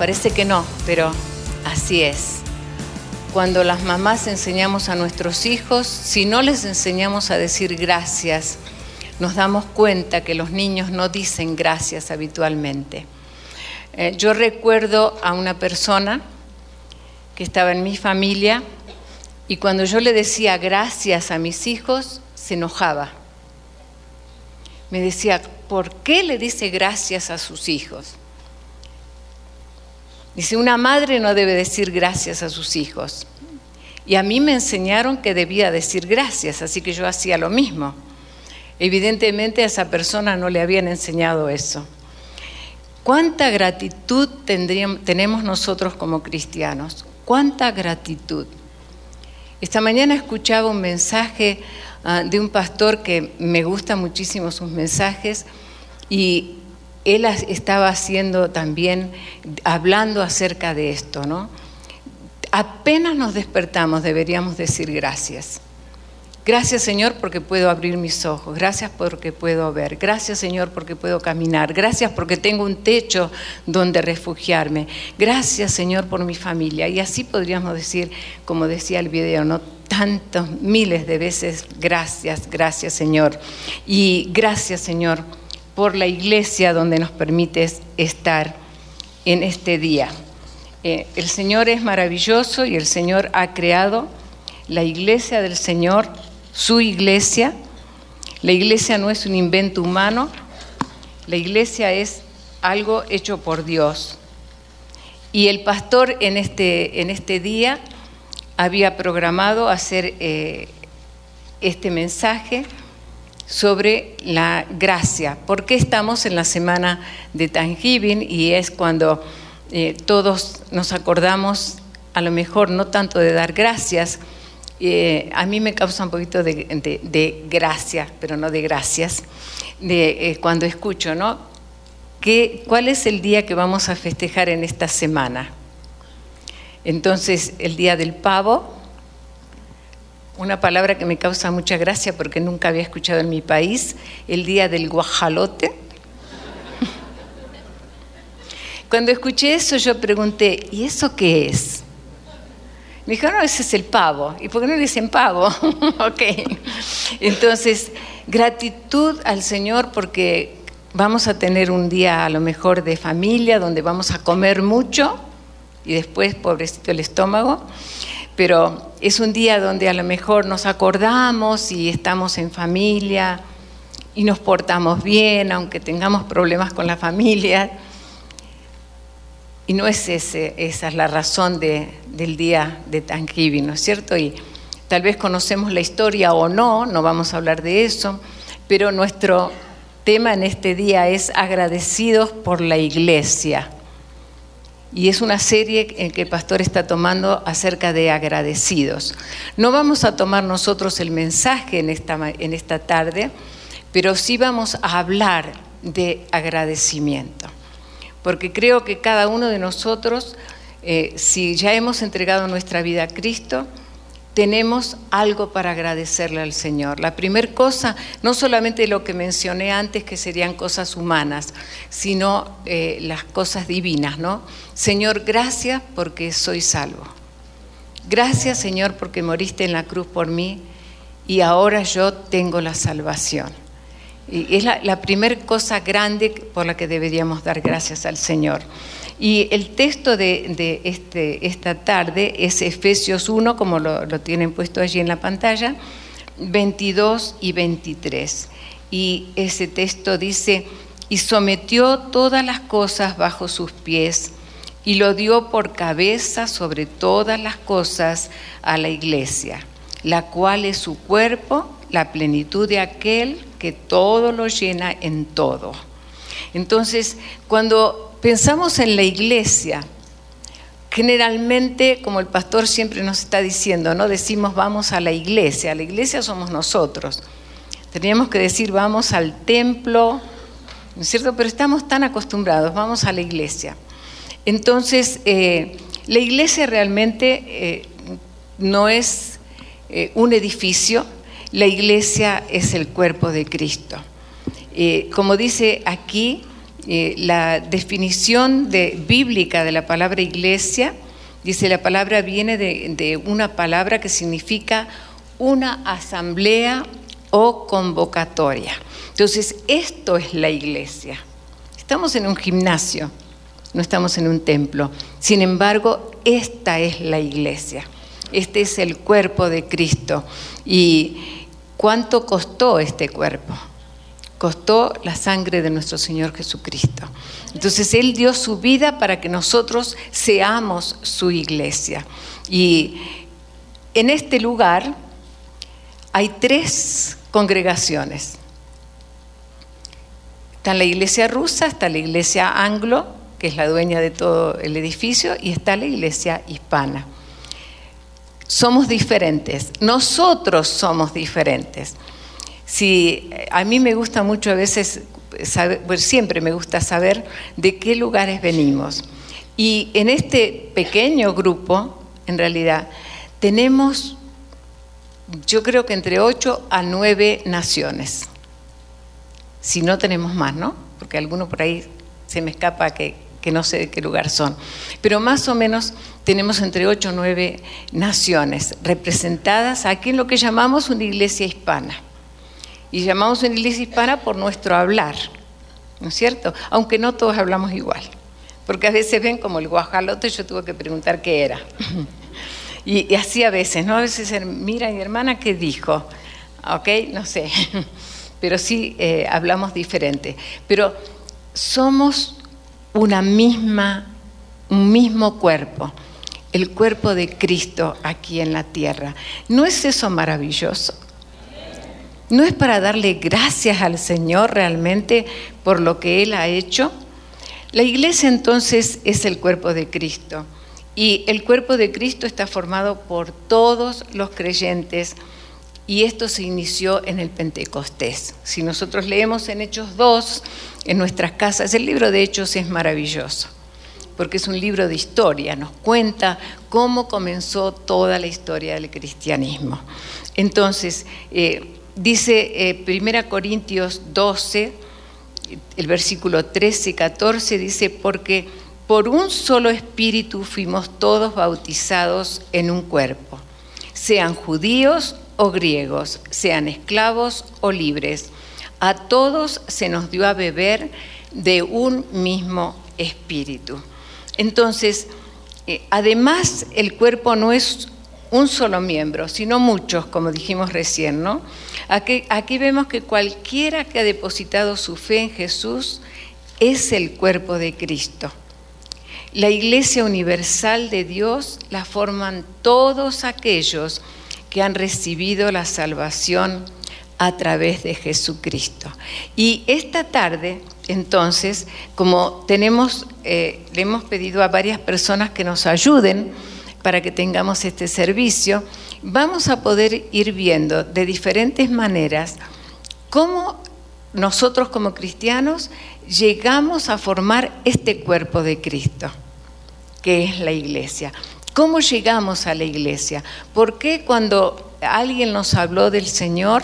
Parece que no, pero así es. Cuando las mamás enseñamos a nuestros hijos, si no les enseñamos a decir gracias, nos damos cuenta que los niños no dicen gracias habitualmente. Eh, yo recuerdo a una persona que estaba en mi familia y cuando yo le decía gracias a mis hijos, se enojaba. Me decía, ¿por qué le dice gracias a sus hijos? Dice, una madre no debe decir gracias a sus hijos. Y a mí me enseñaron que debía decir gracias, así que yo hacía lo mismo. Evidentemente a esa persona no le habían enseñado eso. ¿Cuánta gratitud tenemos nosotros como cristianos? ¿Cuánta gratitud? Esta mañana escuchaba un mensaje ah, de un pastor que me gusta muchísimo sus mensajes y él estaba haciendo también, hablando acerca de esto, ¿no? Apenas nos despertamos deberíamos decir gracias. Gracias Señor porque puedo abrir mis ojos, gracias porque puedo ver, gracias Señor porque puedo caminar, gracias porque tengo un techo donde refugiarme, gracias Señor por mi familia. Y así podríamos decir, como decía el video, ¿no? Tantos miles de veces, gracias, gracias Señor. Y gracias Señor por la iglesia donde nos permites estar en este día. Eh, el Señor es maravilloso y el Señor ha creado la iglesia del Señor, su iglesia. La iglesia no es un invento humano, la iglesia es algo hecho por Dios. Y el pastor en este, en este día había programado hacer eh, este mensaje sobre la gracia. porque estamos en la semana de Thanksgiving y es cuando eh, todos nos acordamos, a lo mejor no tanto de dar gracias, eh, a mí me causa un poquito de, gracia, pero no de gracias, de, eh, cuando escucho, ¿no? ¿Qué, ¿Cuál es el día que vamos a festejar en esta semana? Entonces, el día del pavo, una palabra que me causa mucha gracia porque nunca había escuchado en mi país, el día del guajalote. Cuando escuché eso yo pregunté, ¿y eso qué es? Me dijo, no, ese es el pavo. ¿Y por qué no le dicen pavo? ok. Entonces, gratitud al Señor porque vamos a tener un día a lo mejor de familia donde vamos a comer mucho y después, pobrecito el estómago pero es un día donde a lo mejor nos acordamos y estamos en familia y nos portamos bien, aunque tengamos problemas con la familia. Y no es ese, esa es la razón del día de Thanksgiving, ¿no es cierto? Y tal vez conocemos la historia o no, no vamos a hablar de eso, pero nuestro tema en este día es agradecidos por la iglesia y es una serie en que el pastor está tomando acerca de agradecidos. No vamos a tomar nosotros el mensaje en esta, en esta tarde, pero sí vamos a hablar de agradecimiento, porque creo que cada uno de nosotros, eh, si ya hemos entregado nuestra vida a Cristo, tenemos algo para agradecerle al Señor. La primera cosa, no solamente lo que mencioné antes, que serían cosas humanas, sino eh, las cosas divinas, ¿no? Señor, gracias porque soy salvo. Gracias, Señor, porque moriste en la cruz por mí y ahora yo tengo la salvación. Y es la, la primera cosa grande por la que deberíamos dar gracias al Señor. Y el texto de, este, esta tarde es Efesios 1, como lo, lo tienen puesto allí en la pantalla, 22 y 23. Y ese texto dice, y sometió todas las cosas bajo sus pies y lo dio por cabeza sobre todas las cosas a la iglesia, la cual es su cuerpo, la plenitud de aquel que todo lo llena en todo. Entonces, cuando pensamos en la iglesia, generalmente, como el pastor siempre nos está diciendo, no decimos vamos a la iglesia, la iglesia somos nosotros. Teníamos que decir vamos al templo, ¿no es cierto? Pero estamos tan acostumbrados, vamos a la iglesia. Entonces, eh, la iglesia realmente eh, no es eh, un edificio, la iglesia es el cuerpo de Cristo. como dice aquí, la definición de, bíblica de la palabra iglesia, dice la palabra viene de una palabra que significa una asamblea o convocatoria. Entonces, esto es la iglesia. Estamos en un gimnasio, no estamos en un templo. Sin embargo, esta es la iglesia. Este es el cuerpo de Cristo. ¿Y cuánto costó este cuerpo? Costó la sangre de nuestro Señor Jesucristo. Entonces Él dio su vida para que nosotros seamos su iglesia. Y en este lugar hay tres congregaciones. Está la iglesia rusa, está la iglesia anglo, que es la dueña de todo el edificio, y está la iglesia hispana. Somos diferentes, nosotros somos diferentes. Si a mí me gusta mucho a veces saber, siempre me gusta saber de qué lugares venimos. Y en este pequeño grupo, en realidad, tenemos yo creo que entre ocho a nueve naciones. Si no tenemos más, ¿no? Porque algunos por ahí se me escapa que, no sé de qué lugar son. Pero más o menos tenemos entre ocho o nueve naciones representadas aquí en lo que llamamos una iglesia hispana. Y llamamos una iglesia hispana por nuestro hablar, ¿no es cierto? Aunque no todos hablamos igual. Porque a veces ven como el guajalote, yo tuve que preguntar qué era. Y, así a veces, ¿no? A veces, mira, mi hermana, ¿qué dijo? ¿Ok? No sé. Pero sí eh, hablamos diferente. Pero somos una misma, un mismo cuerpo, el cuerpo de Cristo aquí en la tierra. ¿No es eso maravilloso? ¿No es para darle gracias al Señor realmente por lo que Él ha hecho? La iglesia entonces es el cuerpo de Cristo. Y el cuerpo de Cristo está formado por todos los creyentes y esto se inició en el Pentecostés. Si nosotros leemos en Hechos 2, en nuestras casas, el libro de Hechos es maravilloso, porque es un libro de historia, nos cuenta cómo comenzó toda la historia del cristianismo. Entonces, eh, dice 1 eh, Corintios 12, el versículo 13 y 14, dice, porque por un solo espíritu fuimos todos bautizados en un cuerpo, sean judíos o griegos, sean esclavos o libres. A todos se nos dio a beber de un mismo espíritu. Entonces, eh, además el cuerpo no es un solo miembro, sino muchos, como dijimos recién, ¿no? Aquí, vemos que cualquiera que ha depositado su fe en Jesús es el cuerpo de Cristo. La Iglesia Universal de Dios la forman todos aquellos que han recibido la salvación a través de Jesucristo. Y esta tarde, entonces, como tenemos, eh, le hemos pedido a varias personas que nos ayuden para que tengamos este servicio, vamos a poder ir viendo de diferentes maneras cómo nosotros como cristianos llegamos a formar este cuerpo de Cristo, que es la iglesia. ¿Cómo llegamos a la iglesia? ¿Por qué cuando alguien nos habló del Señor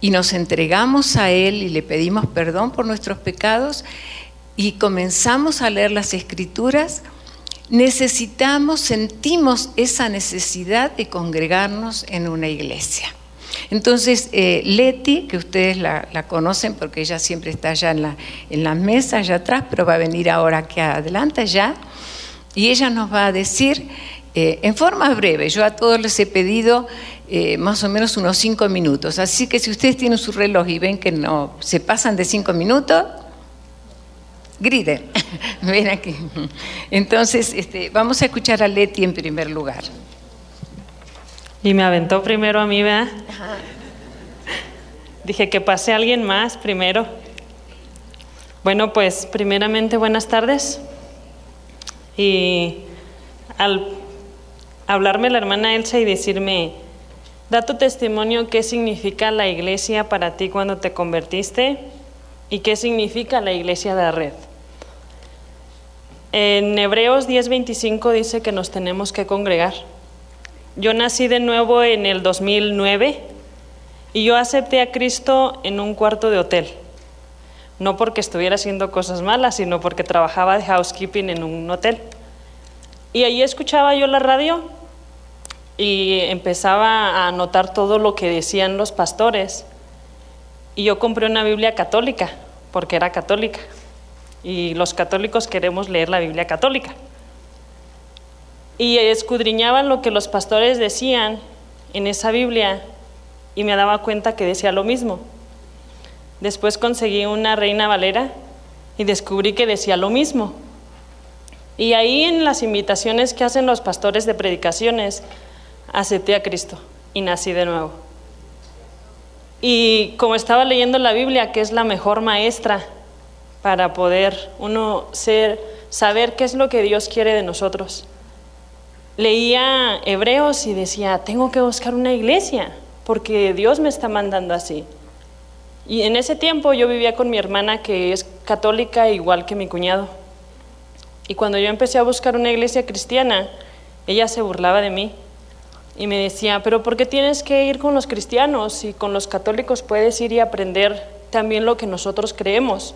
y nos entregamos a Él y le pedimos perdón por nuestros pecados y comenzamos a leer las escrituras, necesitamos, sentimos esa necesidad de congregarnos en una iglesia? Entonces, eh, Leti, que ustedes la, conocen porque ella siempre está allá en la, en la mesa, allá atrás, pero va a venir ahora aquí adelante ya, y ella nos va a decir eh, en forma breve, yo a todos les he pedido eh, más o menos unos cinco minutos, así que si ustedes tienen su reloj y ven que no se pasan de cinco minutos, griten, ven aquí. Entonces, este, vamos a escuchar a Leti en primer lugar. Y me aventó primero a mí, ¿verdad? Dije que pase alguien más primero. Bueno, pues primeramente buenas tardes. Y al hablarme la hermana Elsa y decirme, da tu testimonio qué significa la iglesia para ti cuando te convertiste y qué significa la iglesia de la red. En Hebreos 10:25 dice que nos tenemos que congregar. Yo nací de nuevo en el 2009 y yo acepté a Cristo en un cuarto de hotel. No porque estuviera haciendo cosas malas, sino porque trabajaba de housekeeping en un hotel. Y ahí escuchaba yo la radio y empezaba a notar todo lo que decían los pastores. Y yo compré una Biblia católica, porque era católica. Y los católicos queremos leer la Biblia católica. Y escudriñaba lo que los pastores decían en esa Biblia y me daba cuenta que decía lo mismo. Después conseguí una reina valera y descubrí que decía lo mismo. Y ahí en las invitaciones que hacen los pastores de predicaciones, acepté a Cristo y nací de nuevo. Y como estaba leyendo la Biblia, que es la mejor maestra para poder uno ser, saber qué es lo que Dios quiere de nosotros. Leía Hebreos y decía, tengo que buscar una iglesia, porque Dios me está mandando así. Y en ese tiempo yo vivía con mi hermana que es católica igual que mi cuñado. Y cuando yo empecé a buscar una iglesia cristiana, ella se burlaba de mí y me decía, pero ¿por qué tienes que ir con los cristianos y con los católicos puedes ir y aprender también lo que nosotros creemos?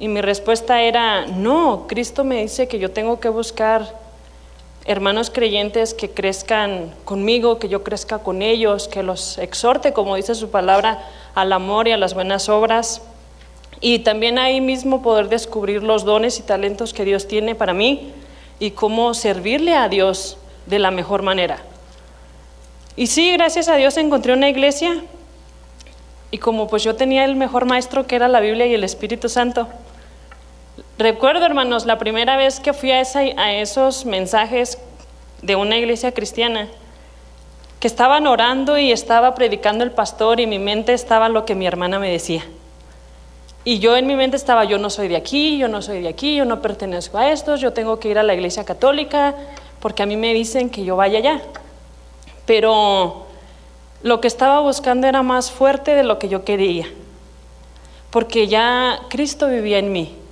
Y mi respuesta era, no, Cristo me dice que yo tengo que buscar hermanos creyentes que crezcan conmigo, que yo crezca con ellos, que los exhorte, como dice su palabra, al amor y a las buenas obras. Y también ahí mismo poder descubrir los dones y talentos que Dios tiene para mí y cómo servirle a Dios de la mejor manera. Y sí, gracias a Dios encontré una iglesia y como pues yo tenía el mejor maestro que era la Biblia y el Espíritu Santo, Recuerdo, hermanos, la primera vez que fui a, esos mensajes de una iglesia cristiana, que estaban orando y estaba predicando el pastor y mi mente estaba lo que mi hermana me decía. Y yo en mi mente estaba, yo no soy de aquí, yo no soy de aquí, yo no pertenezco a estos, yo tengo que ir a la iglesia católica porque a mí me dicen que yo vaya allá. Pero lo que estaba buscando era más fuerte de lo que yo quería, porque ya Cristo vivía en mí.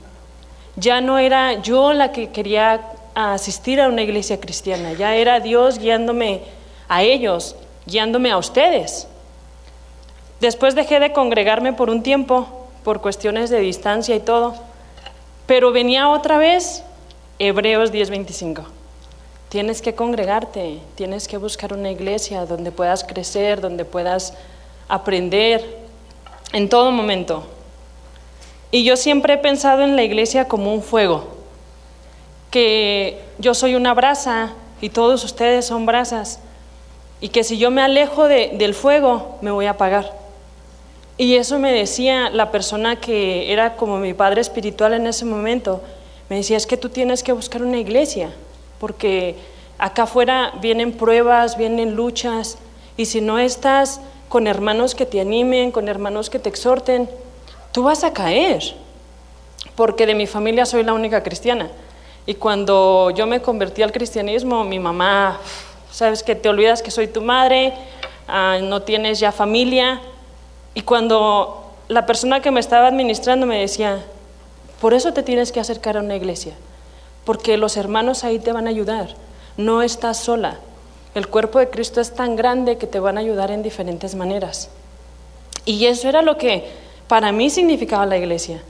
Ya no era yo la que quería asistir a una iglesia cristiana, ya era Dios guiándome a ellos, guiándome a ustedes. Después dejé de congregarme por un tiempo, por cuestiones de distancia y todo, pero venía otra vez Hebreos 10:25. Tienes que congregarte, tienes que buscar una iglesia donde puedas crecer, donde puedas aprender en todo momento. Y yo siempre he pensado en la iglesia como un fuego, que yo soy una brasa y todos ustedes son brasas, y que si yo me alejo del fuego me voy a apagar. Y eso me decía la persona que era como mi padre espiritual en ese momento, me decía, es que tú tienes que buscar una iglesia, porque acá afuera vienen pruebas, vienen luchas, y si no estás con hermanos que te animen, con hermanos que te exhorten, tú vas a caer, porque de mi familia soy la única cristiana. Y cuando yo me convertí al cristianismo, mi mamá, sabes que te olvidas que soy tu madre, ah, no tienes ya familia. Y cuando la persona que me estaba administrando me decía, por eso te tienes que acercar a una iglesia, porque los hermanos ahí te van a ayudar, no estás sola. El cuerpo de Cristo es tan grande que te van a ayudar en diferentes maneras. Y eso era lo que para mí significaba la iglesia.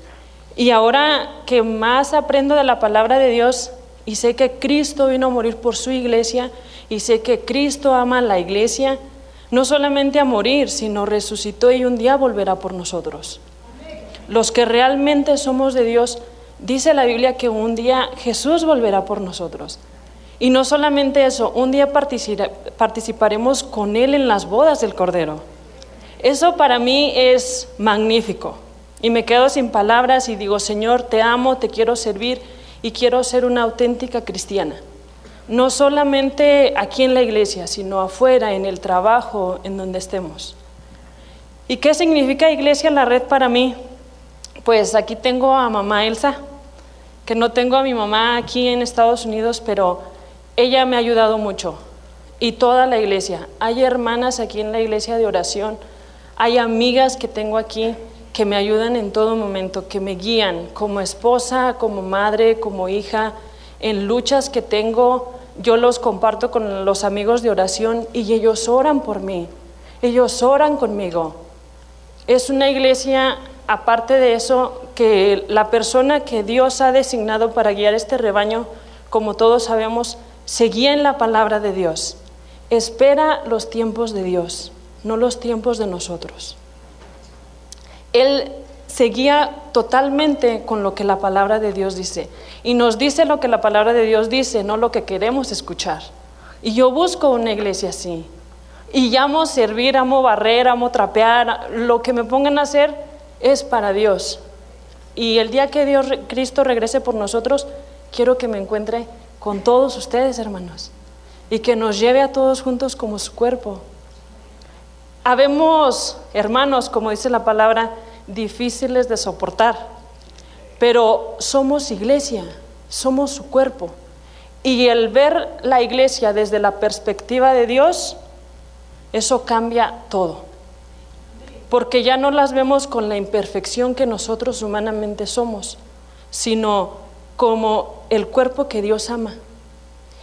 Y ahora que más aprendo de la palabra de Dios y sé que Cristo vino a morir por su iglesia y sé que Cristo ama a la iglesia, no solamente a morir, sino resucitó y un día volverá por nosotros. Los que realmente somos de Dios, dice la Biblia que un día Jesús volverá por nosotros. Y no solamente eso, un día participaremos con Él en las bodas del Cordero. Eso para mí es magnífico. Y me quedo sin palabras y digo, Señor, te amo, te quiero servir y quiero ser una auténtica cristiana. No solamente aquí en la iglesia, sino afuera, en el trabajo, en donde estemos. ¿Y qué significa iglesia la red para mí? pues aquí tengo a mamá Elsa, que no tengo a mi mamá aquí en Estados Unidos, pero ella me ha ayudado mucho. Y toda la iglesia. Hay hermanas aquí en la iglesia de oración, hay amigas que tengo aquí que me ayudan en todo momento, que me guían como esposa, como madre, como hija, en luchas que tengo, yo los comparto con los amigos de oración y ellos oran por mí, ellos oran conmigo. Es una iglesia, aparte de eso, que la persona que Dios ha designado para guiar este rebaño, como todos sabemos, seguía en la palabra de Dios. Espera los tiempos de Dios, no los tiempos de nosotros. Él seguía totalmente con lo que la palabra de Dios dice. Y nos dice lo que la palabra de Dios dice, no lo que queremos escuchar. Y yo busco una iglesia así. Y llamo servir, amo barrer, amo trapear. Lo que me pongan a hacer es para Dios. Y el día que Dios, Cristo regrese por nosotros, quiero que me encuentre con todos ustedes, hermanos. Y que nos lleve a todos juntos como su cuerpo. Habemos hermanos, como dice la palabra, difíciles de soportar, pero somos iglesia, somos su cuerpo. Y el ver la iglesia desde la perspectiva de Dios, eso cambia todo. Porque ya no las vemos con la imperfección que nosotros humanamente somos, sino como el cuerpo que Dios ama.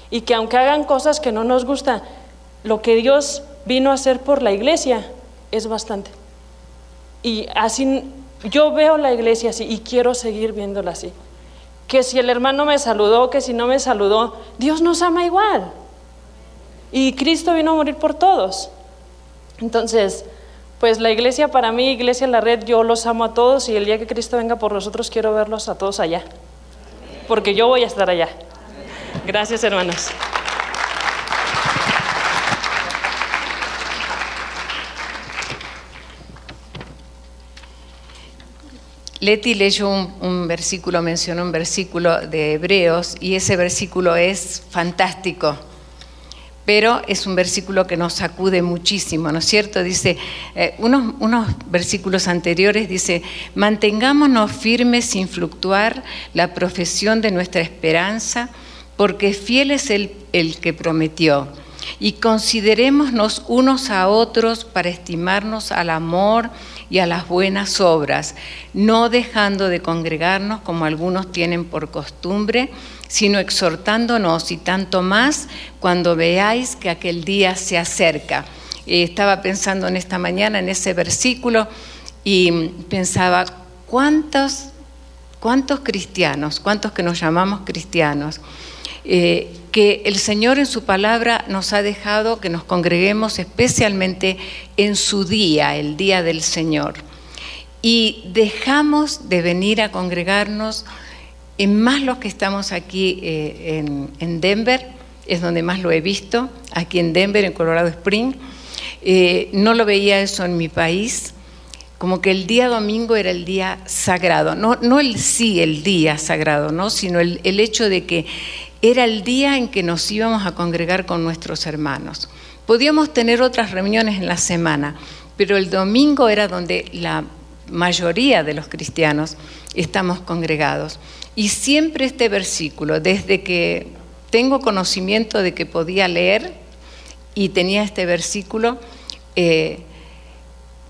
Y que aunque hagan cosas que no nos gustan, lo que Dios vino a hacer por la iglesia es bastante. Y así yo veo la iglesia así y quiero seguir viéndola así. Que si el hermano me saludó, que si no me saludó, Dios nos ama igual. Y Cristo vino a morir por todos. Entonces, pues la iglesia para mí, iglesia la red, yo los amo a todos y el día que Cristo venga por nosotros quiero verlos a todos allá. Porque yo voy a estar allá. Gracias, hermanos. Leti leyó un, versículo, mencionó un versículo de Hebreos y ese versículo es fantástico, pero es un versículo que nos sacude muchísimo, ¿no es cierto? Dice, eh, unos, versículos anteriores dice, mantengámonos firmes sin fluctuar la profesión de nuestra esperanza, porque fiel es el, el que prometió y considerémonos unos a otros para estimarnos al amor y a las buenas obras, no dejando de congregarnos como algunos tienen por costumbre, sino exhortándonos y tanto más cuando veáis que aquel día se acerca. estaba pensando en esta mañana en ese versículo y pensaba, ¿cuántos, cuántos cristianos, cuántos que nos llamamos cristianos, eh, que el Señor en su palabra nos ha dejado que nos congreguemos especialmente en su día, el día del Señor. Y dejamos de venir a congregarnos en más los que estamos aquí eh, en, Denver, es donde más lo he visto, aquí en Denver, en Colorado Spring. Eh, no lo veía eso en mi país, como que el día domingo era el día sagrado, no, no el sí, el día sagrado, ¿no? sino el, el hecho de que era el día en que nos íbamos a congregar con nuestros hermanos. Podíamos tener otras reuniones en la semana, pero el domingo era donde la mayoría de los cristianos estamos congregados. Y siempre este versículo, desde que tengo conocimiento de que podía leer y tenía este versículo, eh,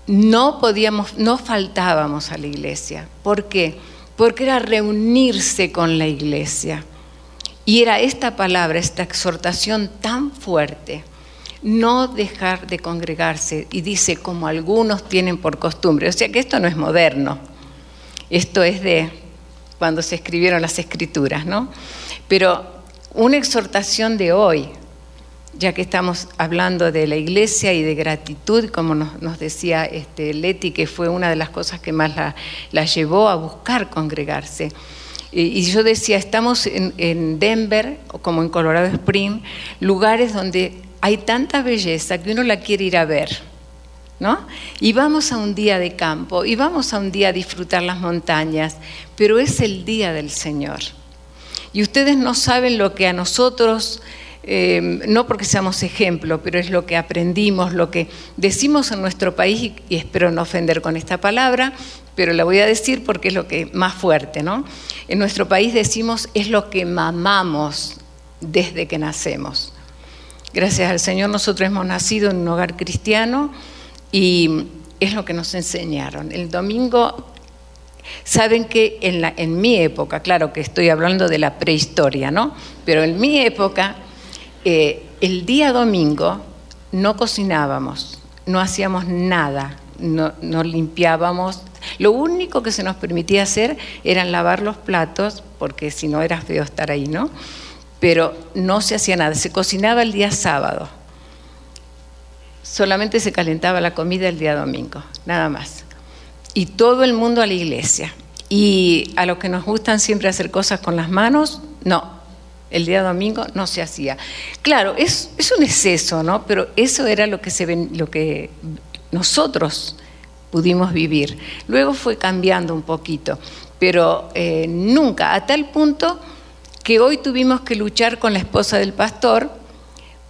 no podíamos, no faltábamos a la iglesia. ¿Por qué? Porque era reunirse con la iglesia. Y era esta palabra, esta exhortación tan fuerte, no dejar de congregarse. Y dice, como algunos tienen por costumbre. O sea que esto no es moderno, esto es de cuando se escribieron las escrituras, ¿no? Pero una exhortación de hoy, ya que estamos hablando de la iglesia y de gratitud, como nos, decía este, Leti, que fue una de las cosas que más la, la llevó a buscar congregarse. Y yo decía, estamos en, Denver, como en Colorado Spring, lugares donde hay tanta belleza que uno la quiere ir a ver, ¿no? Y vamos a un día de campo, y vamos a un día a disfrutar las montañas, pero es el día del Señor. Y ustedes no saben lo que a nosotros eh, no porque seamos ejemplo, pero es lo que aprendimos, lo que decimos en nuestro país, y, espero no ofender con esta palabra, pero la voy a decir porque es lo que más fuerte, ¿no? En nuestro país decimos es lo que mamamos desde que nacemos. Gracias al Señor nosotros hemos nacido en un hogar cristiano y es lo que nos enseñaron. El domingo, saben que en, en mi época, claro que estoy hablando de la prehistoria, ¿no? Pero en mi época, eh, el día domingo no cocinábamos, no hacíamos nada, no, limpiábamos. Lo único que se nos permitía hacer era lavar los platos, porque si no era feo estar ahí, ¿no? Pero no se hacía nada, se cocinaba el día sábado solamente se calentaba la comida el día domingo, nada más. Y todo el mundo a la iglesia. Y a los que nos gustan siempre hacer cosas con las manos, no, el día domingo no se hacía. Claro, es, un exceso, ¿no? Pero eso era lo que, se lo que nosotros pudimos vivir. Luego fue cambiando un poquito, pero eh, nunca, a tal punto que hoy tuvimos que luchar con la esposa del pastor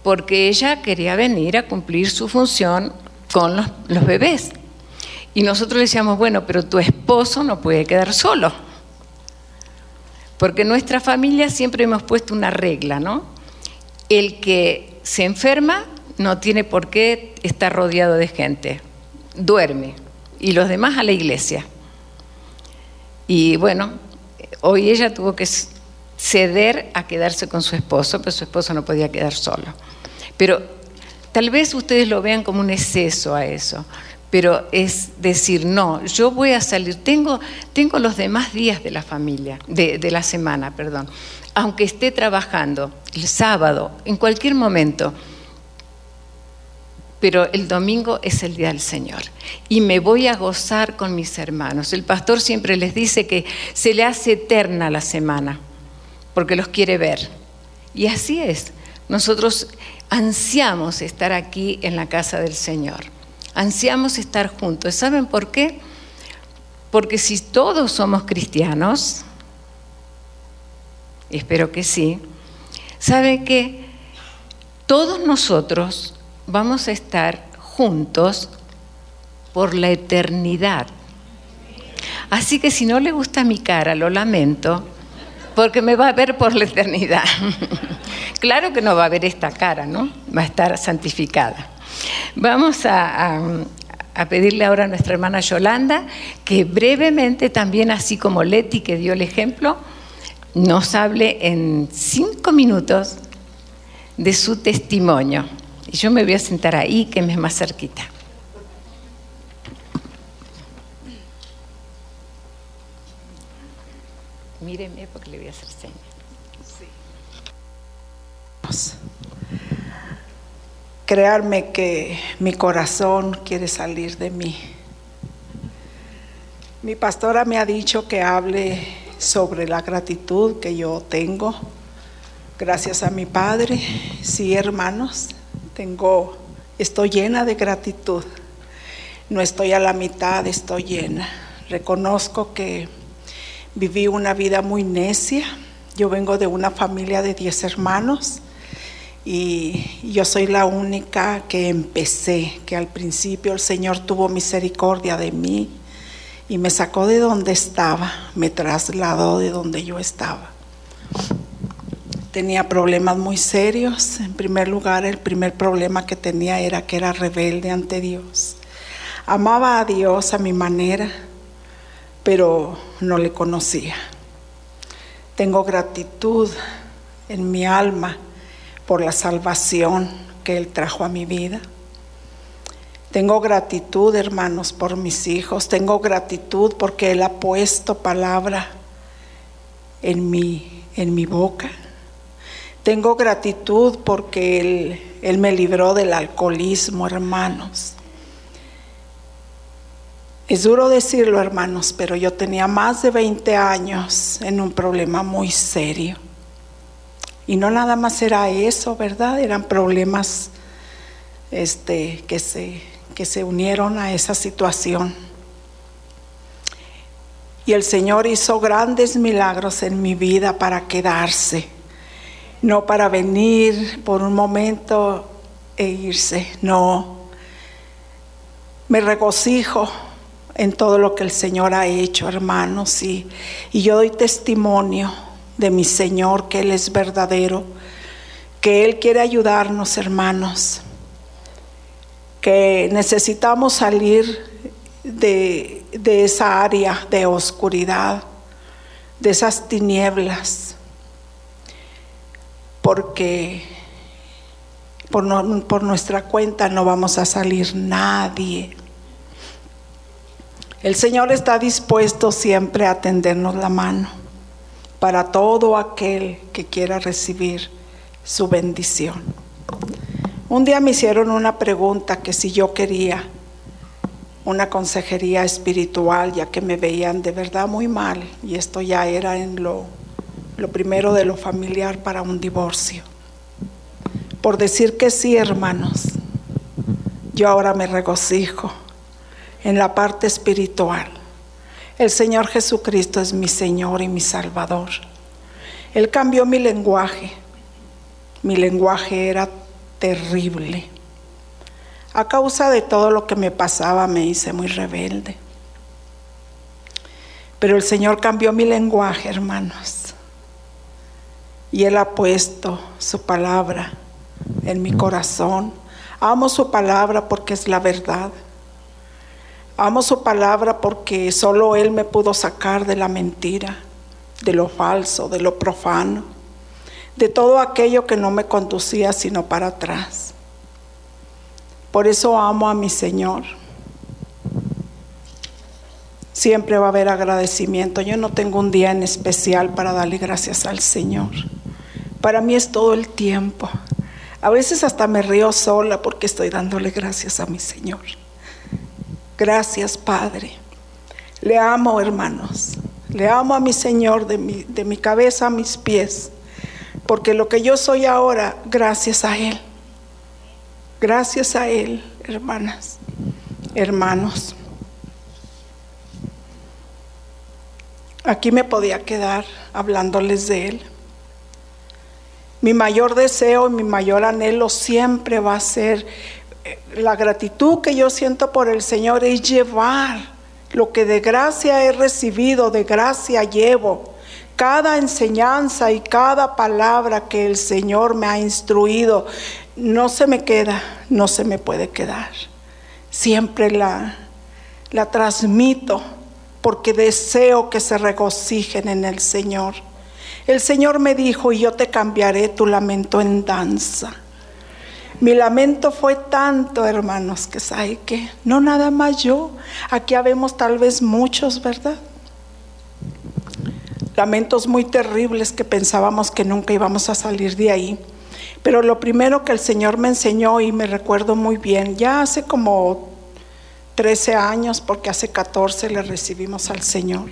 porque ella quería venir a cumplir su función con los, bebés. Y nosotros le decíamos, bueno, pero tu esposo no puede quedar solo. Porque en nuestra familia siempre hemos puesto una regla, ¿no? El que se enferma no tiene por qué estar rodeado de gente, duerme. Y los demás a la iglesia. Y bueno, hoy ella tuvo que ceder a quedarse con su esposo, pero su esposo no podía quedar solo. Pero tal vez ustedes lo vean como un exceso a eso, pero es decir, no, yo voy a salir, tengo, tengo los demás días de la familia, de, de la semana, perdón, aunque esté trabajando el sábado, en cualquier momento, pero el domingo es el día del Señor y me voy a gozar con mis hermanos. El pastor siempre les dice que se le hace eterna la semana porque los quiere ver. Y así es. Nosotros ansiamos estar aquí en la casa del Señor, ansiamos estar juntos. ¿Saben por qué? Porque si todos somos cristianos, espero que sí, ¿saben que todos nosotros vamos a estar juntos por la eternidad? Así que si no le gusta mi cara, lo lamento, porque me va a ver por la eternidad. claro que no va a ver esta cara, ¿no? Va a estar santificada. Vamos a, a, pedirle ahora a nuestra hermana Yolanda que brevemente, también así como Leti que dio el ejemplo, nos hable en cinco minutos de su testimonio. Y yo me voy a sentar ahí, que me es más cerquita. Míreme porque le voy a hacer señas. Sí. Crearme que mi corazón quiere salir de mí. Mi pastora me ha dicho que hable sobre la gratitud que yo tengo. Gracias a mi padre, sí, hermanos, tengo estoy llena de gratitud. No estoy a la mitad, estoy llena. Reconozco que Viví una vida muy necia. Yo vengo de una familia de 10 hermanos y yo soy la única que empecé, que al principio el Señor tuvo misericordia de mí y me sacó de donde estaba, me trasladó de donde yo estaba. Tenía problemas muy serios. En primer lugar, el primer problema que tenía era que era rebelde ante Dios. Amaba a Dios a mi manera pero no le conocía. Tengo gratitud en mi alma por la salvación que Él trajo a mi vida. Tengo gratitud, hermanos, por mis hijos. Tengo gratitud porque Él ha puesto palabra en mi, en mi boca. Tengo gratitud porque Él, Él me libró del alcoholismo, hermanos. Es duro decirlo, hermanos, pero yo tenía más de 20 años en un problema muy serio. Y no nada más era eso, ¿verdad? Eran problemas este, que, se, que se unieron a esa situación. Y el Señor hizo grandes milagros en mi vida para quedarse. no para venir por un momento e irse, no. Me regocijo en todo lo que el Señor ha hecho, hermanos, y, y yo doy testimonio de mi Señor, que Él es verdadero, que Él quiere ayudarnos, hermanos, que necesitamos salir de, de esa área de oscuridad, de esas tinieblas, porque por, no, por, nuestra cuenta no vamos a salir nadie. El Señor está dispuesto siempre a tendernos la mano para todo aquel que quiera recibir su bendición. Un día me hicieron una pregunta que si yo quería una consejería espiritual, ya que me veían de verdad muy mal, y esto ya era en lo, lo primero de lo familiar para un divorcio. Por decir que sí, hermanos, yo ahora me regocijo en la parte espiritual. El Señor Jesucristo es mi Señor y mi Salvador. Él cambió mi lenguaje. Mi lenguaje era terrible. A causa de todo lo que me pasaba me hice muy rebelde. Pero el Señor cambió mi lenguaje, hermanos. Y Él ha puesto su palabra en mi corazón. Amo su palabra porque es la verdad. Amo su palabra porque solo Él me pudo sacar de la mentira, de lo falso, de lo profano, de todo aquello que no me conducía sino para atrás. Por eso amo a mi Señor. Siempre va a haber agradecimiento. Yo no tengo un día en especial para darle gracias al Señor. Para mí es todo el tiempo. A veces hasta me río sola porque estoy dándole gracias a mi Señor. Gracias, Padre. Le amo, hermanos. Le amo a mi Señor de mi, de mi cabeza a mis pies. Porque lo que yo soy ahora, gracias a Él. Gracias a Él, hermanas, hermanos. Aquí me podía quedar hablándoles de Él. Mi mayor deseo y mi mayor anhelo siempre va a ser la gratitud que yo siento por el Señor es llevar lo que de gracia he recibido, de gracia llevo. Cada enseñanza y cada palabra que el Señor me ha instruido, no se me queda, no se me puede quedar. Siempre la, la transmito porque deseo que se regocijen en el Señor. El Señor me dijo, y yo te cambiaré tu lamento en danza. Mi lamento fue tanto, hermanos, que sabe que no nada más yo. Aquí habemos tal vez muchos, ¿verdad? Lamentos muy terribles que pensábamos que nunca íbamos a salir de ahí. Pero lo primero que el Señor me enseñó y me recuerdo muy bien, ya hace como 13 años, porque hace 14 le recibimos al Señor.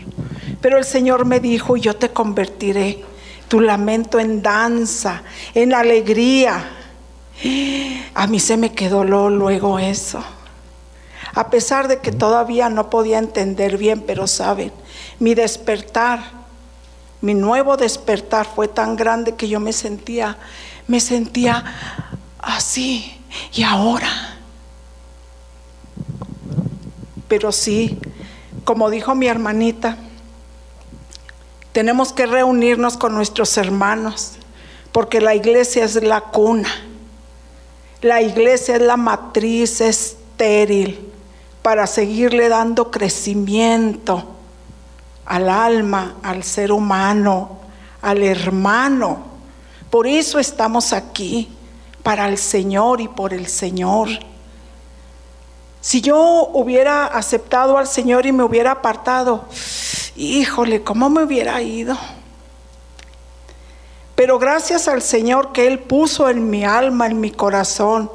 Pero el Señor me dijo, yo te convertiré tu lamento en danza, en alegría. A mí se me quedó luego eso. A pesar de que todavía no podía entender bien, pero saben, mi despertar, mi nuevo despertar fue tan grande que yo me sentía me sentía así. ¿Y ahora? Pero sí, como dijo mi hermanita, tenemos que reunirnos con nuestros hermanos, porque la iglesia es la cuna. La iglesia es la matriz estéril para seguirle dando crecimiento al alma, al ser humano, al hermano. Por eso estamos aquí, para el Señor y por el Señor. Si yo hubiera aceptado al Señor y me hubiera apartado, híjole, ¿cómo me hubiera ido? Pero gracias al Señor que Él puso en mi alma, en mi corazón,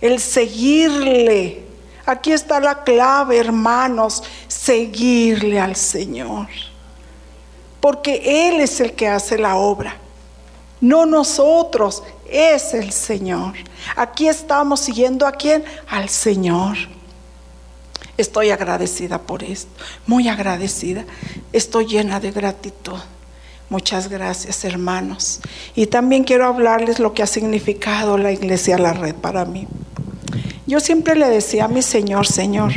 el seguirle. Aquí está la clave, hermanos, seguirle al Señor. Porque Él es el que hace la obra no nosotros, es el Señor. Aquí estamos siguiendo a quién? Al Señor. Estoy agradecida por esto, muy agradecida. Estoy llena de gratitud, Muchas gracias, hermanos. Y también quiero hablarles lo que ha significado la iglesia La Red para mí. Yo siempre le decía a mi Señor, Señor,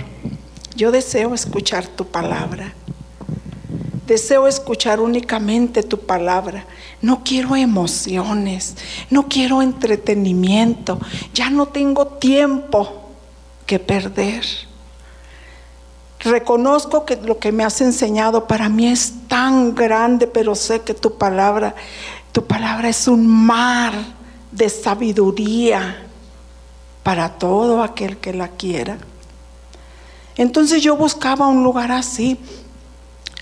yo deseo escuchar tu palabra. Deseo escuchar únicamente tu palabra. No quiero emociones, no quiero entretenimiento. Ya no tengo tiempo que perder. Reconozco que lo que me has enseñado para mí es tan grande, pero sé que tu palabra, tu palabra es un mar de sabiduría para todo aquel que la quiera. Entonces yo buscaba un lugar así,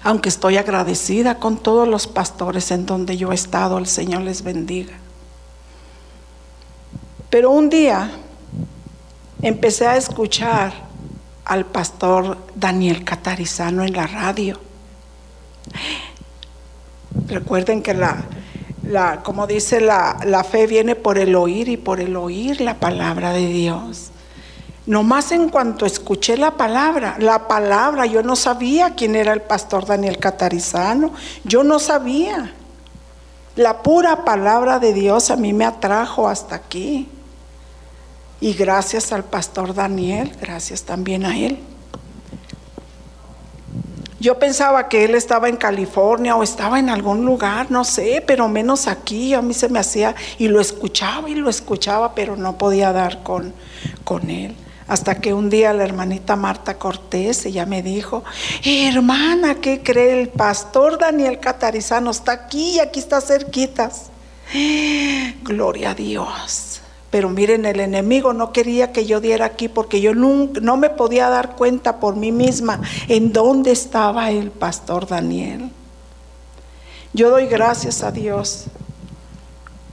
aunque estoy agradecida con todos los pastores en donde yo he estado, el Señor les bendiga. Pero un día empecé a escuchar al pastor Daniel Catarizano en la radio. Recuerden que la, la como dice, la, la fe viene por el oír y por el oír la palabra de Dios. Nomás en cuanto escuché la palabra, la palabra, yo no sabía quién era el pastor Daniel Catarizano, yo no sabía. La pura palabra de Dios a mí me atrajo hasta aquí. Y gracias al pastor Daniel, gracias también a él. Yo pensaba que él estaba en California o estaba en algún lugar, no sé, pero menos aquí. A mí se me hacía y lo escuchaba y lo escuchaba, pero no podía dar con, con él. Hasta que un día la hermanita Marta Cortés, ella me dijo, hermana, ¿qué cree? El pastor Daniel Catarizano está aquí y aquí está cerquitas. Gloria a Dios. Pero miren, el enemigo no quería que yo diera aquí porque yo nunca, no me podía dar cuenta por mí misma en dónde estaba el pastor Daniel. Yo doy gracias a Dios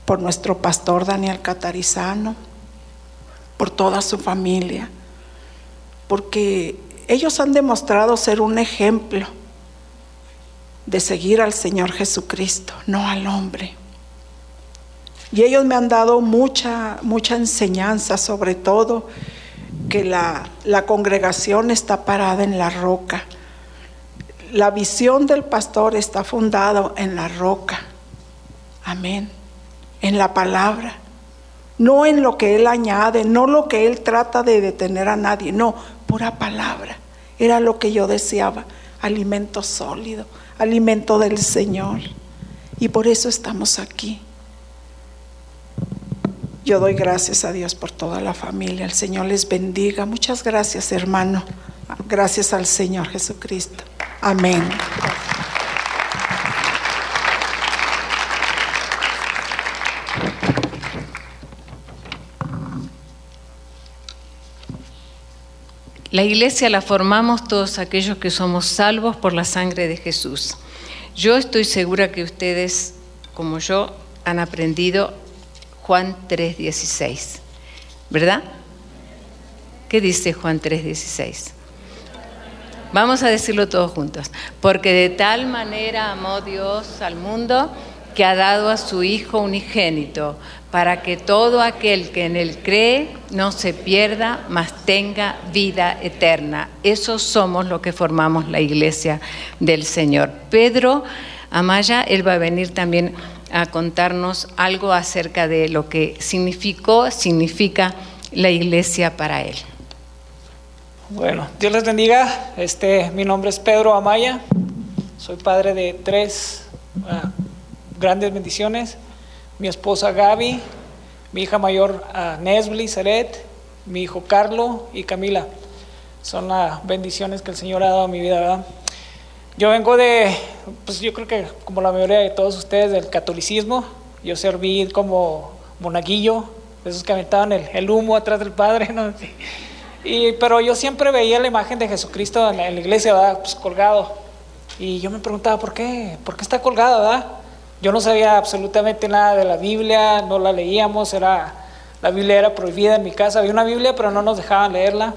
por nuestro pastor Daniel Catarizano por toda su familia, porque ellos han demostrado ser un ejemplo de seguir al Señor Jesucristo, no al hombre. Y ellos me han dado mucha, mucha enseñanza, sobre todo que la, la congregación está parada en la roca. La visión del pastor está fundada en la roca. Amén. En la palabra no en lo que Él añade, no lo que Él trata de detener a nadie, no, pura palabra. Era lo que yo deseaba, alimento sólido, alimento del Señor. Y por eso estamos aquí. Yo doy gracias a Dios por toda la familia. El Señor les bendiga. Muchas gracias, hermano. Gracias al Señor Jesucristo. Amén. La iglesia la formamos todos aquellos que somos salvos por la sangre de Jesús. Yo estoy segura que ustedes, como yo, han aprendido Juan 3:16, ¿verdad? ¿Qué dice Juan 3:16? Vamos a decirlo todos juntos. Porque de tal manera amó Dios al mundo que ha dado a su Hijo unigénito, para que todo aquel que en él cree no se pierda, mas tenga vida eterna. Esos somos los que formamos la iglesia del Señor. Pedro Amaya, él va a venir también a contarnos algo acerca de lo que significó, significa la iglesia para él. Bueno, Dios les bendiga. Este, mi nombre es Pedro Amaya. Soy padre de tres uh, grandes bendiciones mi esposa Gaby, mi hija mayor uh, Nesbly Seret, mi hijo Carlo y Camila. Son las bendiciones que el Señor ha dado a mi vida, ¿verdad? Yo vengo de, pues yo creo que como la mayoría de todos ustedes, del catolicismo. Yo serví como monaguillo, esos que aventaban el, el humo atrás del Padre, ¿no? Y, pero yo siempre veía la imagen de Jesucristo en la, en la iglesia, ¿verdad? Pues colgado. Y yo me preguntaba, ¿por qué? ¿Por qué está colgado, verdad? Yo no sabía absolutamente nada de la Biblia, no la leíamos, era, la Biblia era prohibida en mi casa. Había una Biblia, pero no nos dejaban leerla.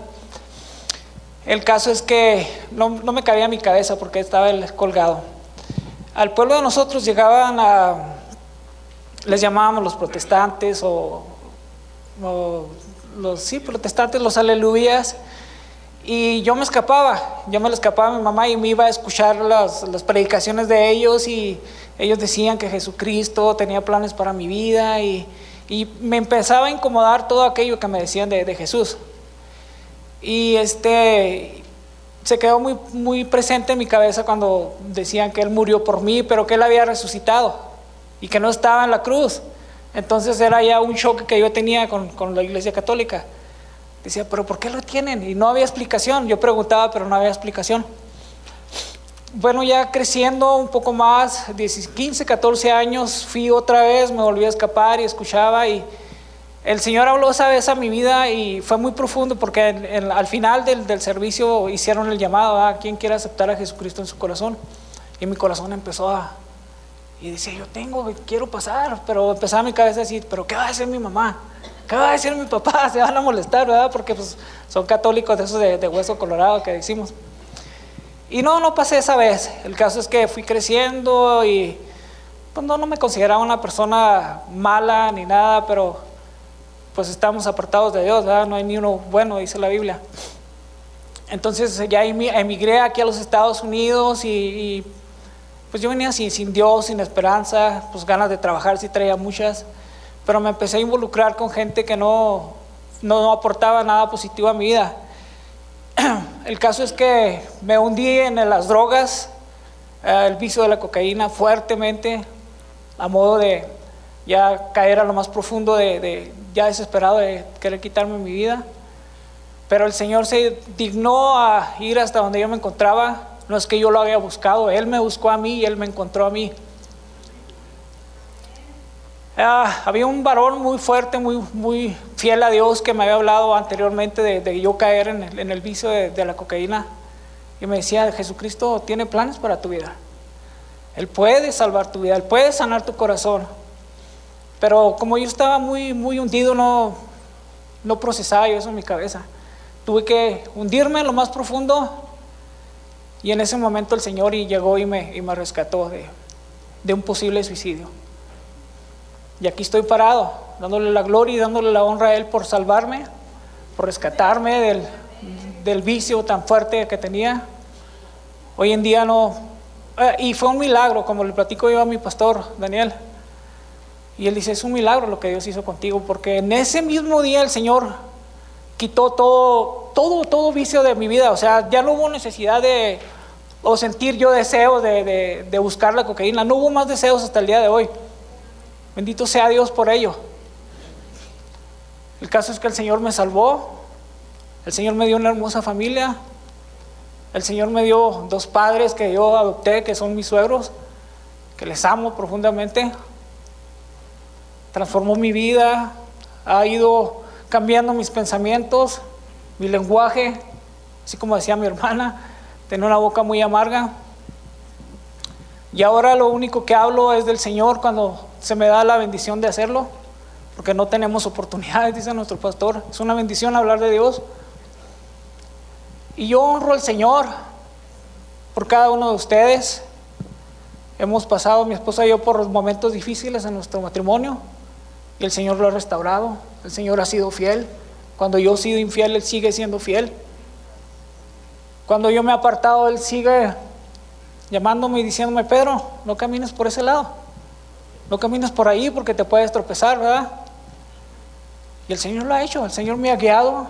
El caso es que no, me cabía mi cabeza porque estaba el colgado. Al pueblo de nosotros llegaban a, les llamábamos los protestantes o, los, sí, protestantes, los aleluyas, Y yo me escapaba, yo me le escapaba a mi mamá y me iba a escuchar las, las predicaciones de ellos y ellos decían que Jesucristo tenía planes para mi vida y, me empezaba a incomodar todo aquello que me decían de, de Jesús. Y este, se quedó muy, muy presente en mi cabeza cuando decían que Él murió por mí, pero que Él había resucitado y que no estaba en la cruz. Entonces era ya un shock que yo tenía con, con la iglesia católica. Decía, pero ¿por qué lo tienen? Y no había explicación. Yo preguntaba, pero no había explicación. Bueno, ya creciendo un poco más, 15, 14 años, fui otra vez, me volví a escapar y escuchaba y el Señor habló esa vez a mi vida y fue muy profundo porque al final del, servicio hicieron el llamado a quien quiera aceptar a Jesucristo en su corazón. Y mi corazón empezó a... Y decía, yo tengo, quiero pasar, pero empezaba mi cabeza a decir, pero ¿qué va a hacer mi mamá? ¿Qué va a decir mi papá? Se van a molestar, ¿verdad? Porque pues, son católicos de esos de hueso colorado que decimos. Y no, no pasé esa vez. El caso es que fui creciendo y pues no, no me consideraba una persona mala ni nada, pero pues estamos apartados de Dios, ¿verdad? No hay ni uno bueno, dice la Biblia. Entonces ya emigré aquí a los Estados Unidos y, pues yo venía sin, sin Dios, sin esperanza, pues ganas de trabajar sí traía muchas pero me empecé a involucrar con gente que no, no, aportaba nada positivo a mi vida. El caso es que me hundí en las drogas, eh, el vicio de la cocaína fuertemente, a modo de ya caer a lo más profundo, de, ya desesperado de querer quitarme mi vida. Pero el Señor se dignó a ir hasta donde yo me encontraba. No es que yo lo había buscado, Él me buscó a mí y Él me encontró a mí. Ah, había un varón muy fuerte, muy, muy fiel a Dios que me había hablado anteriormente de, yo caer en el, vicio de, la cocaína. Y me decía, Jesucristo tiene planes para tu vida. Él puede salvar tu vida, Él puede sanar tu corazón. Pero como yo estaba muy, muy hundido, no, no procesaba yo eso en mi cabeza. Tuve que hundirme en lo más profundo y en ese momento el Señor llegó y me, y me rescató de, de un posible suicidio. Y aquí estoy parado, dándole la gloria y dándole la honra a Él por salvarme, por rescatarme del, del vicio tan fuerte que tenía. Hoy en día no... Eh, y fue un milagro, como le platico yo a mi pastor, Daniel. Y él dice, es un milagro lo que Dios hizo contigo, porque en ese mismo día el Señor quitó todo, todo, todo vicio de mi vida. O sea, ya no hubo necesidad de, o sentir yo deseo de, de, de buscar la cocaína. No hubo más deseos hasta el día de hoy. Bendito sea Dios por ello. El caso es que el Señor me salvó, el Señor me dio una hermosa familia, el Señor me dio dos padres que yo adopté, que son mis suegros, que les amo profundamente. Transformó mi vida, ha ido cambiando mis pensamientos, mi lenguaje, así como decía mi hermana, tenía una boca muy amarga. Y ahora lo único que hablo es del Señor cuando se me da la bendición de hacerlo, porque no tenemos oportunidades, dice nuestro pastor. Es una bendición hablar de Dios. Y yo honro al Señor por cada uno de ustedes. Hemos pasado, mi esposa y yo, por momentos difíciles en nuestro matrimonio el Señor lo ha restaurado. El Señor ha sido fiel. Cuando yo he sido infiel, Él sigue siendo fiel. Cuando yo me he apartado, Él sigue llamándome y diciéndome, Pedro, no camines por ese lado. No camines por ahí porque te puedes tropezar, ¿verdad? Y el Señor lo ha hecho, el Señor me ha guiado.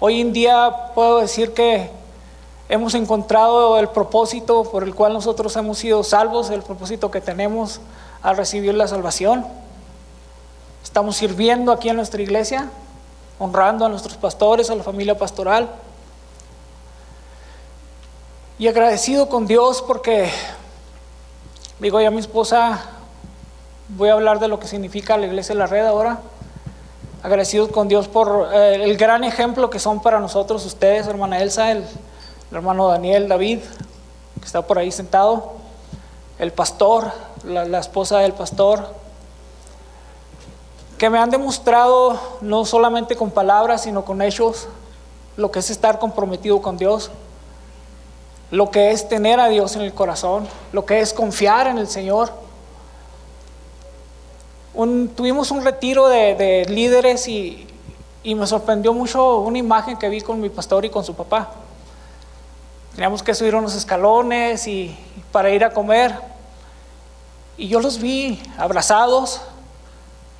Hoy en día puedo decir que hemos encontrado el propósito por el cual nosotros hemos sido salvos, el propósito que tenemos al recibir la salvación. Estamos sirviendo aquí en nuestra iglesia, honrando a nuestros pastores, a la familia pastoral. Y agradecido con Dios porque, digo, ya mi esposa Voy a hablar de lo que significa la iglesia de la red ahora. Agradecidos con Dios por eh, el gran ejemplo que son para nosotros ustedes, hermana Elsa, el, hermano Daniel, David, que está por ahí sentado, el pastor, la esposa del pastor, que me han demostrado no solamente con palabras, sino con hechos, lo que es estar comprometido con Dios, lo que es tener a Dios en el corazón, lo que es confiar en el Señor tuvimos un retiro de, líderes y, y me sorprendió mucho una imagen que vi con mi pastor y con su papá. Teníamos que subir unos escalones y para ir a comer. Y yo los vi abrazados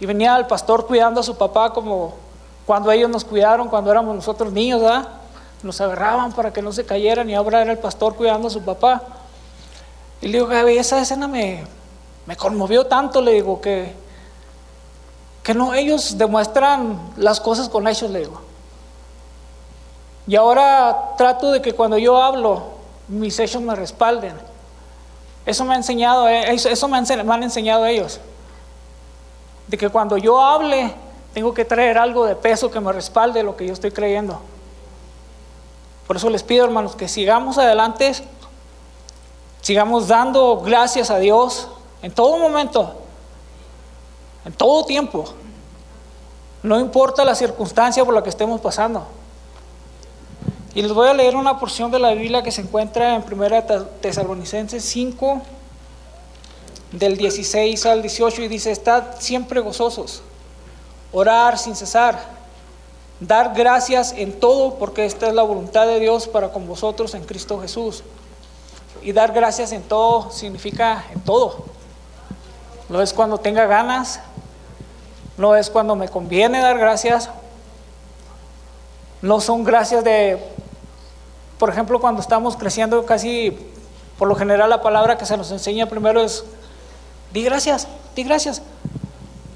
y venía el pastor cuidando a su papá como cuando ellos nos cuidaron, cuando éramos nosotros niños, ¿verdad? Nos agarraban para que no se cayeran y ahora era el pastor cuidando a su papá. Y le digo, Gaby, esa escena me, me conmovió tanto, le digo, que, que no, ellos demuestran las cosas con hechos, le digo. Y ahora trato de que cuando yo hablo, mis hechos me respalden. Eso me enseñado, eh, eso me han enseñado ellos. De que cuando yo hable, tengo que traer algo de peso que me respalde lo que yo estoy creyendo. Por eso les pido, hermanos, que sigamos adelante, sigamos dando gracias a Dios en todo momento, en todo tiempo. No importa la circunstancia por la que estemos pasando. Y les voy a leer una porción de la Biblia que se encuentra en 1 Tesalonicenses 5, del 16 al 18, y dice, estad siempre gozosos, orar sin cesar, dar gracias en todo, porque esta es la voluntad de Dios para con vosotros en Cristo Jesús. Y dar gracias en todo significa en todo. No es cuando tenga ganas, no es cuando me conviene dar gracias, no son gracias de por ejemplo, cuando estamos creciendo, casi por lo general la palabra que se nos enseña primero es, di gracias, di gracias.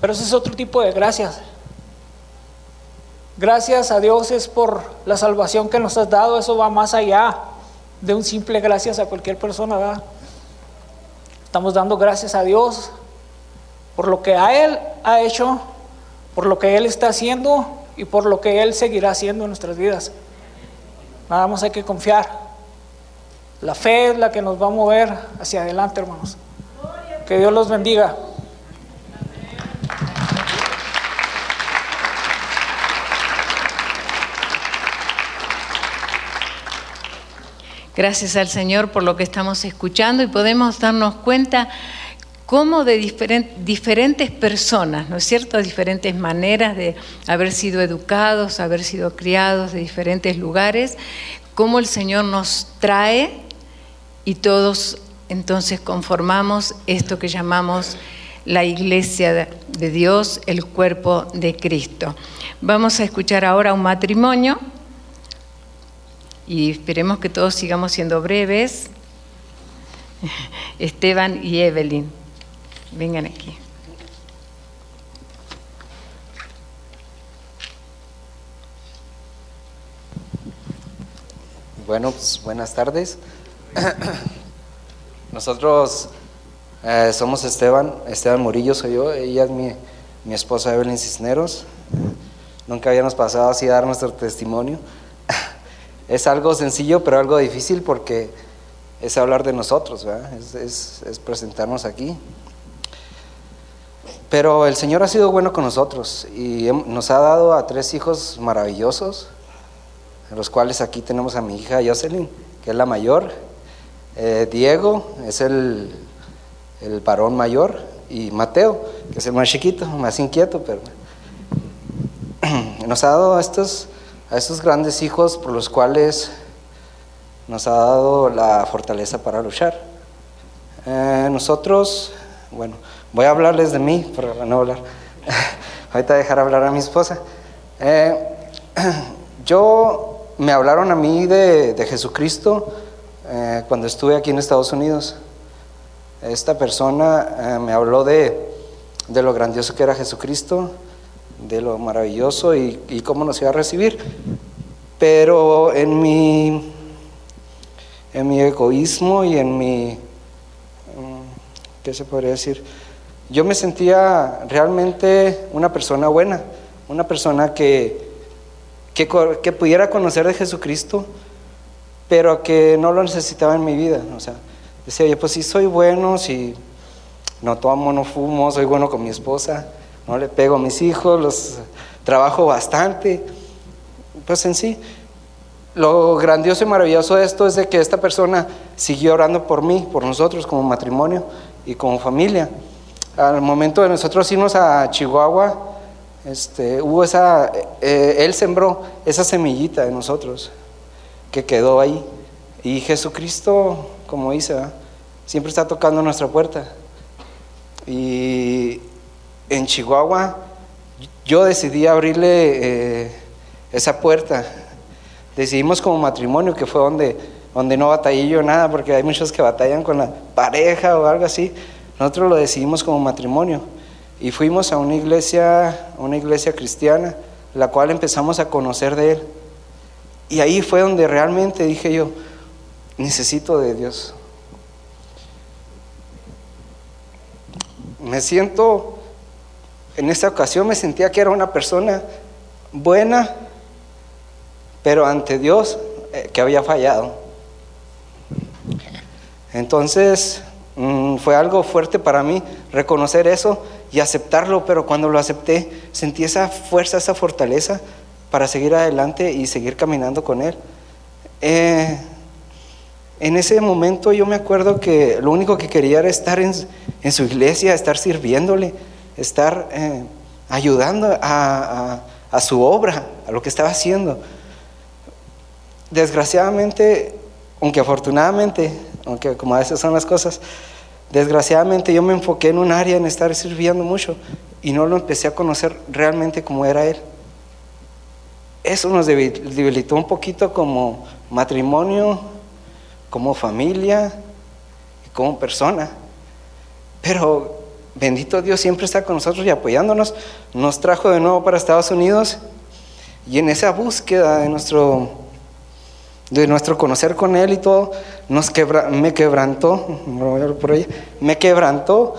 Pero ese es otro tipo de gracias. Gracias a Dios es por la salvación que nos has dado, eso va más allá de un simple gracias a cualquier persona. Estamos dando gracias a Dios por lo que a Él ha hecho, por lo que Él está haciendo y por lo que Él seguirá haciendo en nuestras vidas. Nada más hay que confiar. La fe es la que nos va a mover hacia adelante, hermanos. Que Dios los bendiga. Gracias al Señor por lo que estamos escuchando y podemos darnos cuenta cómo de diferentes personas, ¿no es cierto?, diferentes maneras de haber sido educados, haber sido criados de diferentes lugares, cómo el Señor nos trae y todos entonces conformamos esto que llamamos la iglesia de Dios, el cuerpo de Cristo. Vamos a escuchar ahora un matrimonio y esperemos que todos sigamos siendo breves. Esteban y Evelyn. Vengan aquí. Bueno, pues buenas tardes. Nosotros eh, somos Esteban, Esteban Murillo soy yo, ella es mi, mi esposa Evelyn Cisneros. Nunca habíamos pasado así a dar nuestro testimonio. es algo sencillo, pero algo difícil porque es hablar de nosotros, Es, es, es presentarnos aquí. Pero el Señor ha sido bueno con nosotros y nos ha dado a tres hijos maravillosos, los cuales aquí tenemos a mi hija Jocelyn, que es la mayor, eh, Diego es el, el varón mayor y Mateo, que es el más chiquito, más inquieto, pero nos ha dado a estos, a estos grandes hijos por los cuales nos ha dado la fortaleza para luchar. Eh, nosotros, bueno, Voy a hablarles de mí, para no hablar. Ahorita dejar hablar a mi esposa. Eh, yo, me hablaron a mí de, Jesucristo eh, cuando estuve aquí en Estados Unidos. Esta persona eh, me habló de, de, lo grandioso que era Jesucristo, de lo maravilloso y, cómo nos iba a recibir. Pero en mi, en mi egoísmo y en mi, mm, ¿qué se podría decir? yo me sentía realmente una persona buena, una persona que, que, pudiera conocer de Jesucristo, pero que no lo necesitaba en mi vida. O sea, decía yo, pues sí soy bueno, si no tomo, no fumo, soy bueno con mi esposa, no le pego a mis hijos, los trabajo bastante. Pues en sí, lo grandioso y maravilloso de esto es de que esta persona siguió orando por mí, por nosotros como matrimonio y como familia al momento de nosotros irnos a Chihuahua, este, hubo esa, eh, Él sembró esa semillita de nosotros que quedó ahí. Y Jesucristo, como dice, siempre está tocando nuestra puerta. Y en Chihuahua yo decidí abrirle eh, esa puerta. Decidimos como matrimonio, que fue donde, donde no batallé yo nada, porque hay muchos que batallan con la pareja o algo así. Nosotros lo decidimos como matrimonio y fuimos a una iglesia, una iglesia cristiana, la cual empezamos a conocer de Él. Y ahí fue donde realmente dije yo, necesito de Dios. Me siento, en esta ocasión me sentía que era una persona buena, pero ante Dios eh, que había fallado. Entonces mm, fue algo fuerte para mí reconocer eso y aceptarlo, pero cuando lo acepté sentí esa fuerza, esa fortaleza para seguir adelante y seguir caminando con Él. Eh, en ese momento yo me acuerdo que lo único que quería era estar en, su iglesia, estar sirviéndole, estar eh, ayudando a, a su obra, a lo que estaba haciendo. Desgraciadamente, aunque afortunadamente, aunque como a veces son las cosas, Desgraciadamente yo me enfoqué en un área en estar sirviendo mucho y no lo empecé a conocer realmente como era Él. Eso nos debilitó un poquito como matrimonio, como familia como persona. Pero bendito Dios siempre está con nosotros y apoyándonos. Nos trajo de nuevo para Estados Unidos y en esa búsqueda de nuestro de nuestro conocer con Él y todo, nos me quebrantó, me quebrantó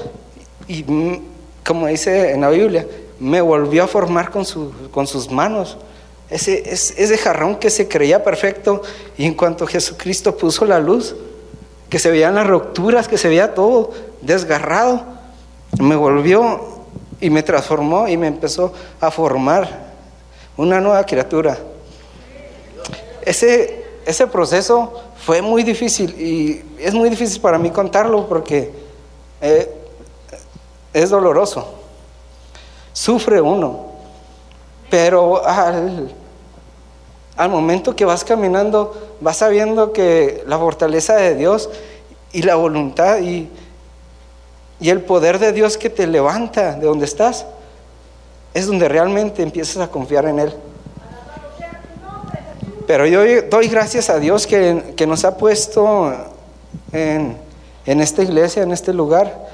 y mm, como dice en la Biblia, me volvió a formar con, con sus manos. Ese, ese jarrón que se creía perfecto y en cuanto Jesucristo puso la luz, que se veían las rupturas, que se veía todo desgarrado, me volvió y me transformó y me empezó a formar una nueva criatura. Ese, ese proceso fue muy difícil y es muy difícil para mí contarlo porque eh, es doloroso. Sufre uno, pero al, al momento que vas caminando, vas sabiendo que la fortaleza de Dios y la voluntad y, y el poder de Dios que te levanta de donde estás, es donde realmente empiezas a confiar en Él. Pero yo doy gracias a Dios que, nos ha puesto en, esta iglesia, en este lugar,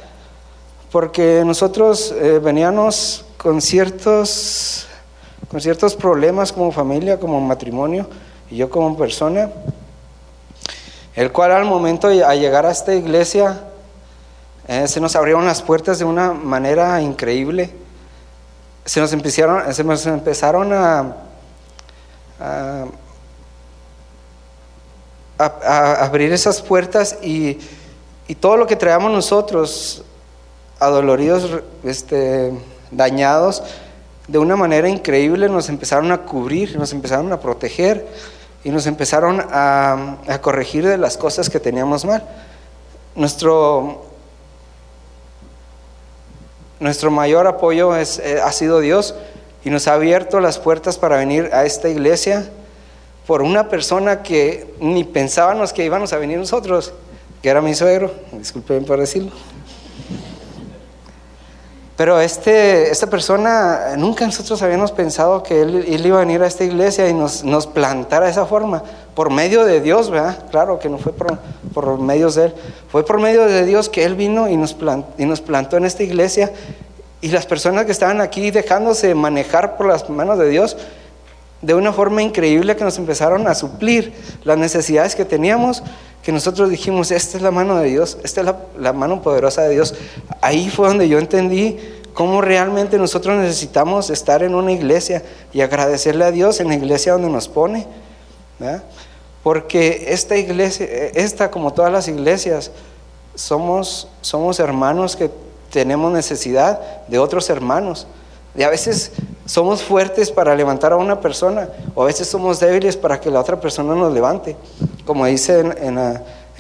porque nosotros eh, veníamos con ciertos, con ciertos problemas como familia, como matrimonio, y yo como persona, el cual al momento de llegar a esta iglesia eh, se nos abrieron las puertas de una manera increíble. Se nos empezaron, se nos empezaron a a, abrir esas puertas y, todo lo que traíamos nosotros, adoloridos, este, dañados, de una manera increíble nos empezaron a cubrir, nos empezaron a proteger y nos empezaron a, corregir de las cosas que teníamos mal. Nuestro, nuestro mayor apoyo eh, ha sido Dios y nos ha abierto las puertas para venir a esta iglesia por una persona que ni pensábamos que íbamos a venir nosotros, que era mi suegro, disculpen por decirlo. Pero este, esta persona, nunca nosotros habíamos pensado que él, iba a venir a esta iglesia y nos, nos, plantara de esa forma, por medio de Dios, ¿verdad? Claro que no fue por, por medios de él, fue por medio de Dios que él vino y nos, y nos plantó en esta iglesia. Y las personas que estaban aquí dejándose manejar por las manos de Dios, de una forma increíble que nos empezaron a suplir las necesidades que teníamos, que nosotros dijimos, esta es la mano de Dios, esta es la, mano poderosa de Dios. Ahí fue donde yo entendí cómo realmente nosotros necesitamos estar en una iglesia y agradecerle a Dios en la iglesia donde nos pone. Porque esta iglesia, esta como todas las iglesias, somos, somos hermanos que tenemos necesidad de otros hermanos. Y a veces somos fuertes para levantar a una persona o a veces somos débiles para que la otra persona nos levante. Como dice en,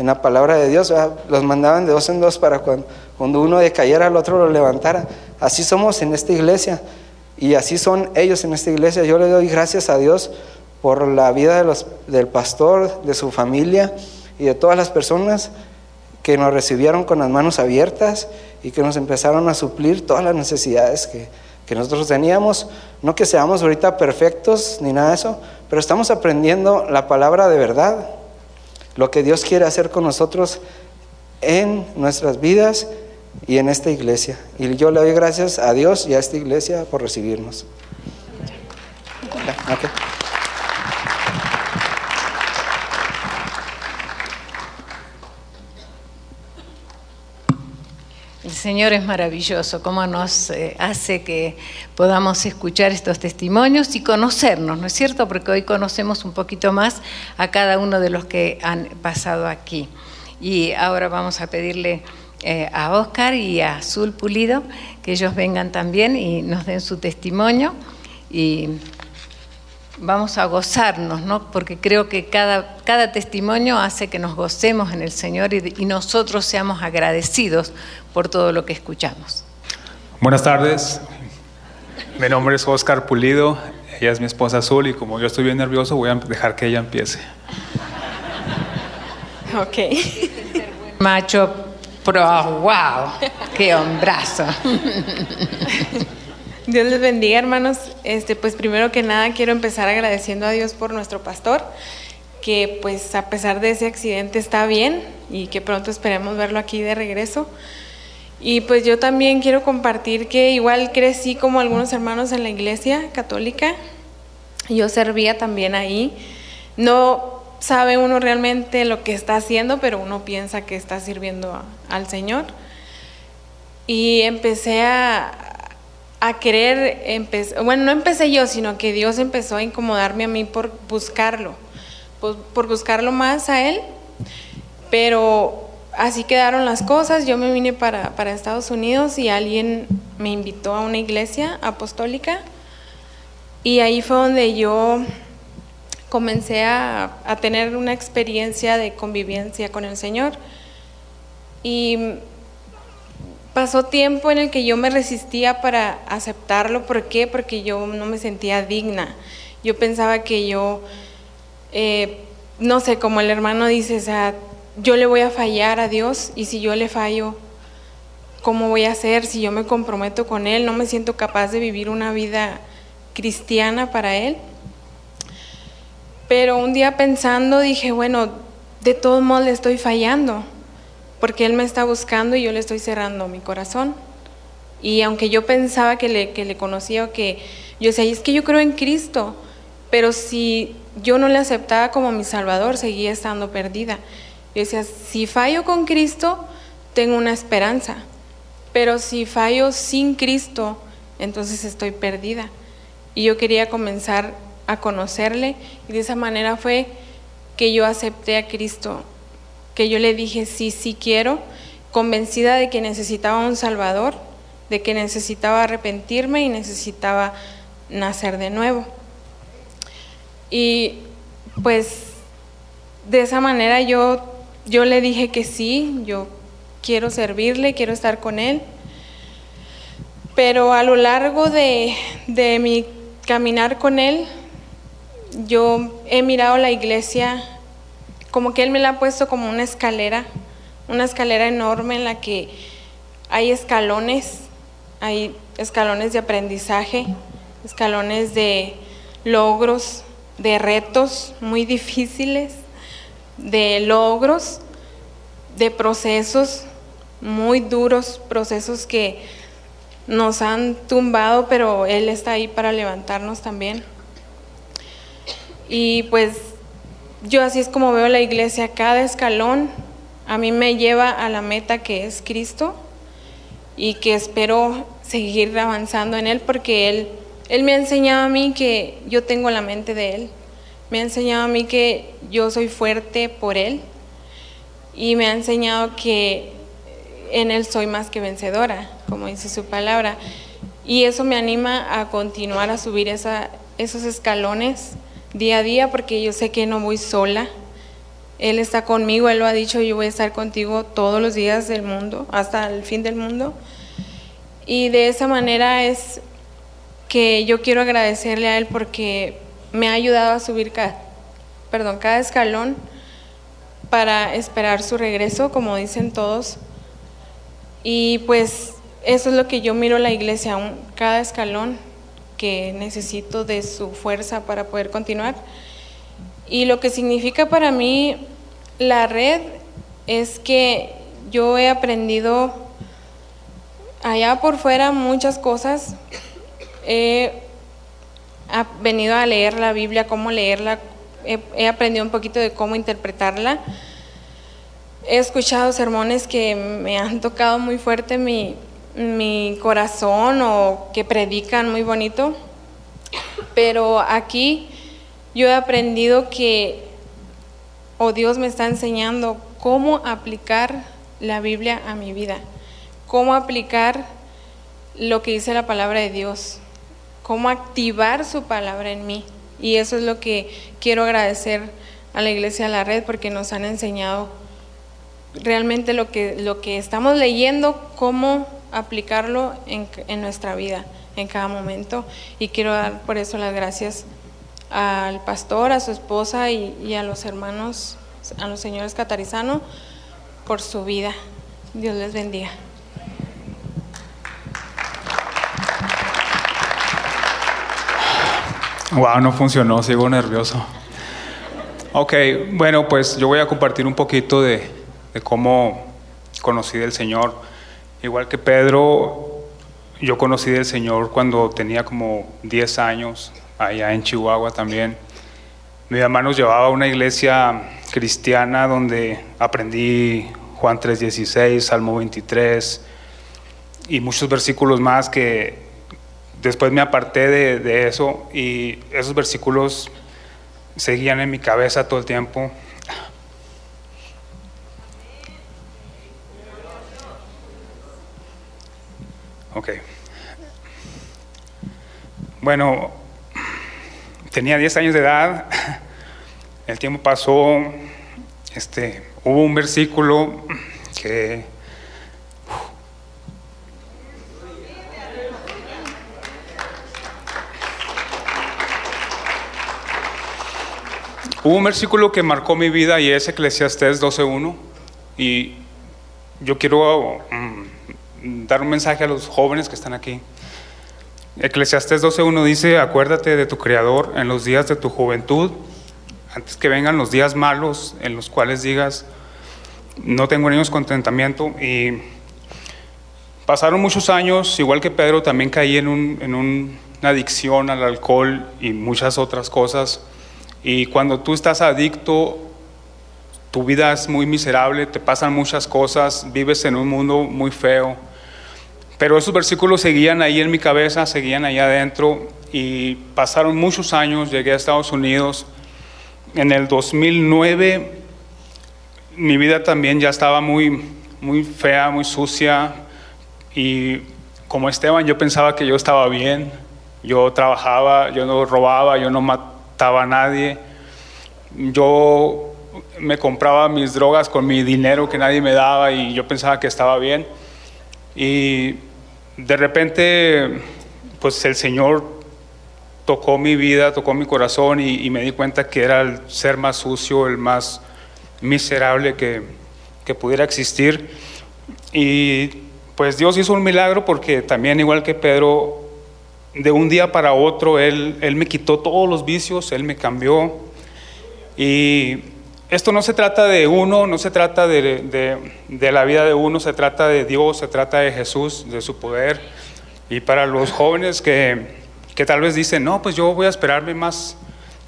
la, palabra de Dios, los mandaban de dos en dos para cuando, cuando uno decayera, el otro lo levantara. Así somos en esta iglesia. Y así son ellos en esta iglesia. Yo le doy gracias a Dios por la vida de los, del pastor, de su familia y de todas las personas que nos recibieron con las manos abiertas y que nos empezaron a suplir todas las necesidades que, que nosotros teníamos. No que seamos ahorita perfectos ni nada de eso, pero estamos aprendiendo la palabra de verdad, lo que Dios quiere hacer con nosotros en nuestras vidas y en esta iglesia. Y yo le doy gracias a Dios y a esta iglesia por recibirnos. Señor es maravilloso, cómo nos eh, hace que podamos escuchar estos testimonios y conocernos, ¿no es cierto? Porque hoy conocemos un poquito más a cada uno de los que han pasado aquí. Y ahora vamos a pedirle eh, a Oscar y a Azul Pulido que ellos vengan también y nos den su testimonio. Y vamos a gozarnos, ¿no? Porque creo que cada, cada testimonio hace que nos gocemos en el Señor y, y nosotros seamos agradecidos por todo lo que escuchamos. Buenas tardes, mi nombre es Oscar Pulido, ella es mi esposa Azul y como yo estoy bien nervioso voy a dejar que ella empiece. Ok. Macho pro, wow, qué hombrazo. Dios les bendiga, hermanos. Este, pues primero que nada quiero empezar agradeciendo a Dios por nuestro pastor, que pues a pesar de ese accidente está bien y que pronto esperemos verlo aquí de regreso. Y pues yo también quiero compartir que igual crecí como algunos hermanos en la iglesia católica. Yo servía también ahí. No sabe uno realmente lo que está haciendo, pero uno piensa que está sirviendo al Señor. Y empecé a, a querer, empe- bueno, no empecé yo, sino que Dios empezó a incomodarme a mí por buscarlo, por, por buscarlo más a Él. Pero así quedaron las cosas, yo me vine para, para Estados Unidos y alguien me invitó a una iglesia apostólica y ahí fue donde yo comencé a, a tener una experiencia de convivencia con el Señor. Y pasó tiempo en el que yo me resistía para aceptarlo. ¿Por qué? Porque yo no me sentía digna. Yo pensaba que yo, eh, no sé, como el hermano dice, o sea, yo le voy a fallar a Dios y si yo le fallo, ¿cómo voy a hacer? Si yo me comprometo con Él, no me siento capaz de vivir una vida cristiana para Él. Pero un día pensando dije, bueno, de todos modos le estoy fallando, porque Él me está buscando y yo le estoy cerrando mi corazón. Y aunque yo pensaba que le, que le conocía o que yo decía, es que yo creo en Cristo, pero si yo no le aceptaba como mi Salvador, seguía estando perdida. Yo decía, si fallo con Cristo, tengo una esperanza, pero si fallo sin Cristo, entonces estoy perdida. Y yo quería comenzar a conocerle y de esa manera fue que yo acepté a Cristo, que yo le dije sí, sí quiero, convencida de que necesitaba un Salvador, de que necesitaba arrepentirme y necesitaba nacer de nuevo. Y pues de esa manera yo, yo le dije que sí, yo quiero servirle, quiero estar con él. Pero a lo largo de, de mi caminar con él, yo he mirado la iglesia como que él me la ha puesto como una escalera, una escalera enorme en la que hay escalones, hay escalones de aprendizaje, escalones de logros, de retos muy difíciles, de logros, de procesos muy duros, procesos que nos han tumbado, pero Él está ahí para levantarnos también. Y pues yo así es como veo la iglesia, cada escalón a mí me lleva a la meta que es Cristo y que espero seguir avanzando en Él porque Él, Él me ha enseñado a mí que yo tengo la mente de Él, me ha enseñado a mí que yo soy fuerte por Él y me ha enseñado que en Él soy más que vencedora, como dice su palabra. Y eso me anima a continuar a subir esos escalones día a día porque yo sé que no voy sola. Él está conmigo, Él lo ha dicho, yo voy a estar contigo todos los días del mundo, hasta el fin del mundo. Y de esa manera es que yo quiero agradecerle a él porque me ha ayudado a subir cada, perdón, cada escalón para esperar su regreso, como dicen todos. Y pues eso es lo que yo miro la iglesia, cada escalón que necesito de su fuerza para poder continuar. Y lo que significa para mí la red es que yo he aprendido allá por fuera muchas cosas. He venido a leer la Biblia, cómo leerla, he, aprendido un poquito de cómo interpretarla. He escuchado sermones que me han tocado muy fuerte mi, mi corazón o que predican muy bonito, pero aquí yo he aprendido que, o Dios me está enseñando cómo aplicar la Biblia a mi vida, cómo aplicar lo que dice la palabra de Dios, cómo activar su palabra en mí. Y eso es lo que quiero agradecer a la Iglesia de la Red porque nos han enseñado realmente lo que, lo que estamos leyendo, cómo aplicarlo en, en nuestra vida en cada momento. Y quiero dar por eso las gracias al pastor, a su esposa y, a los hermanos, a los señores Catarizano por su vida. Dios les bendiga. Wow, no funcionó, sigo nervioso. Ok, bueno, pues yo voy a compartir un poquito de, de cómo conocí del Señor. Igual que Pedro, yo conocí del Señor cuando tenía como 10 años, allá en Chihuahua también. Mi mamá nos llevaba a una iglesia cristiana donde aprendí Juan 3:16, Salmo 23 y muchos versículos más que después me aparté de, de, eso y esos versículos seguían en mi cabeza todo el tiempo. Ok. Bueno, tenía 10 años de edad, el tiempo pasó, este, Hubo un versículo que Hubo un versículo que marcó mi vida y es Eclesiastés 12.1 y yo quiero mm, dar un mensaje a los jóvenes que están aquí. Eclesiastés 12.1 dice, acuérdate de tu Creador en los días de tu juventud antes que vengan los días malos en los cuales digas, no tengo niños contentamiento. Y pasaron muchos años, igual que Pedro, también caí en, una adicción al alcohol y muchas otras cosas. Y cuando tú estás adicto, tu vida es muy miserable, te pasan muchas cosas, vives en un mundo muy feo. Pero esos versículos seguían ahí en mi cabeza, seguían ahí adentro y pasaron muchos años, llegué a Estados Unidos. En el 2009 mi vida también ya estaba muy, muy fea, muy sucia y como Esteban yo pensaba que yo estaba bien, yo trabajaba, yo no robaba, yo no mataba a nadie, yo me compraba mis drogas con mi dinero que nadie me daba y yo pensaba que estaba bien. Y de repente pues el Señor tocó mi vida, tocó mi corazón y, me di cuenta que era el ser más sucio, el más miserable que, que pudiera existir. Y pues Dios hizo un milagro porque también igual que Pedro, de un día para otro, Él, él me quitó todos los vicios, Él me cambió. Y esto no se trata de uno, no se trata de, la vida de uno, se trata de Dios, se trata de Jesús, de su poder. Y para los jóvenes que, que tal vez dicen, no, pues yo voy a esperarme más,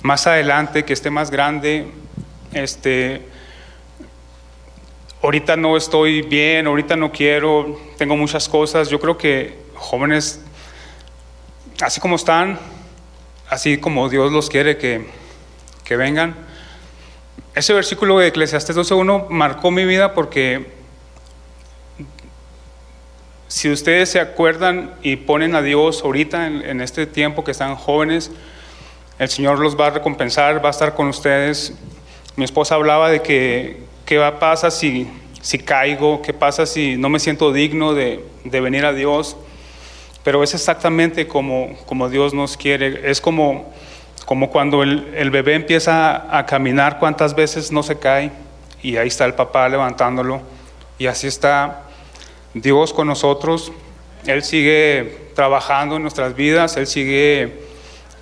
más adelante, que esté más grande, este, ahorita no estoy bien, ahorita no quiero, tengo muchas cosas. Yo creo que jóvenes, así como están, así como Dios los quiere que, que vengan. Ese versículo de Eclesiastes 12.1 marcó mi vida porque si ustedes se acuerdan y ponen a Dios ahorita en, este tiempo que están jóvenes, el Señor los va a recompensar, va a estar con ustedes. Mi esposa hablaba de que qué pasa si, si caigo, qué pasa si no me siento digno de, venir a Dios, pero es exactamente como, como Dios nos quiere. Es como, como cuando el, el bebé empieza a caminar, cuántas veces no se cae y ahí está el papá levantándolo. Y así está Dios con nosotros. Él sigue trabajando en nuestras vidas, Él sigue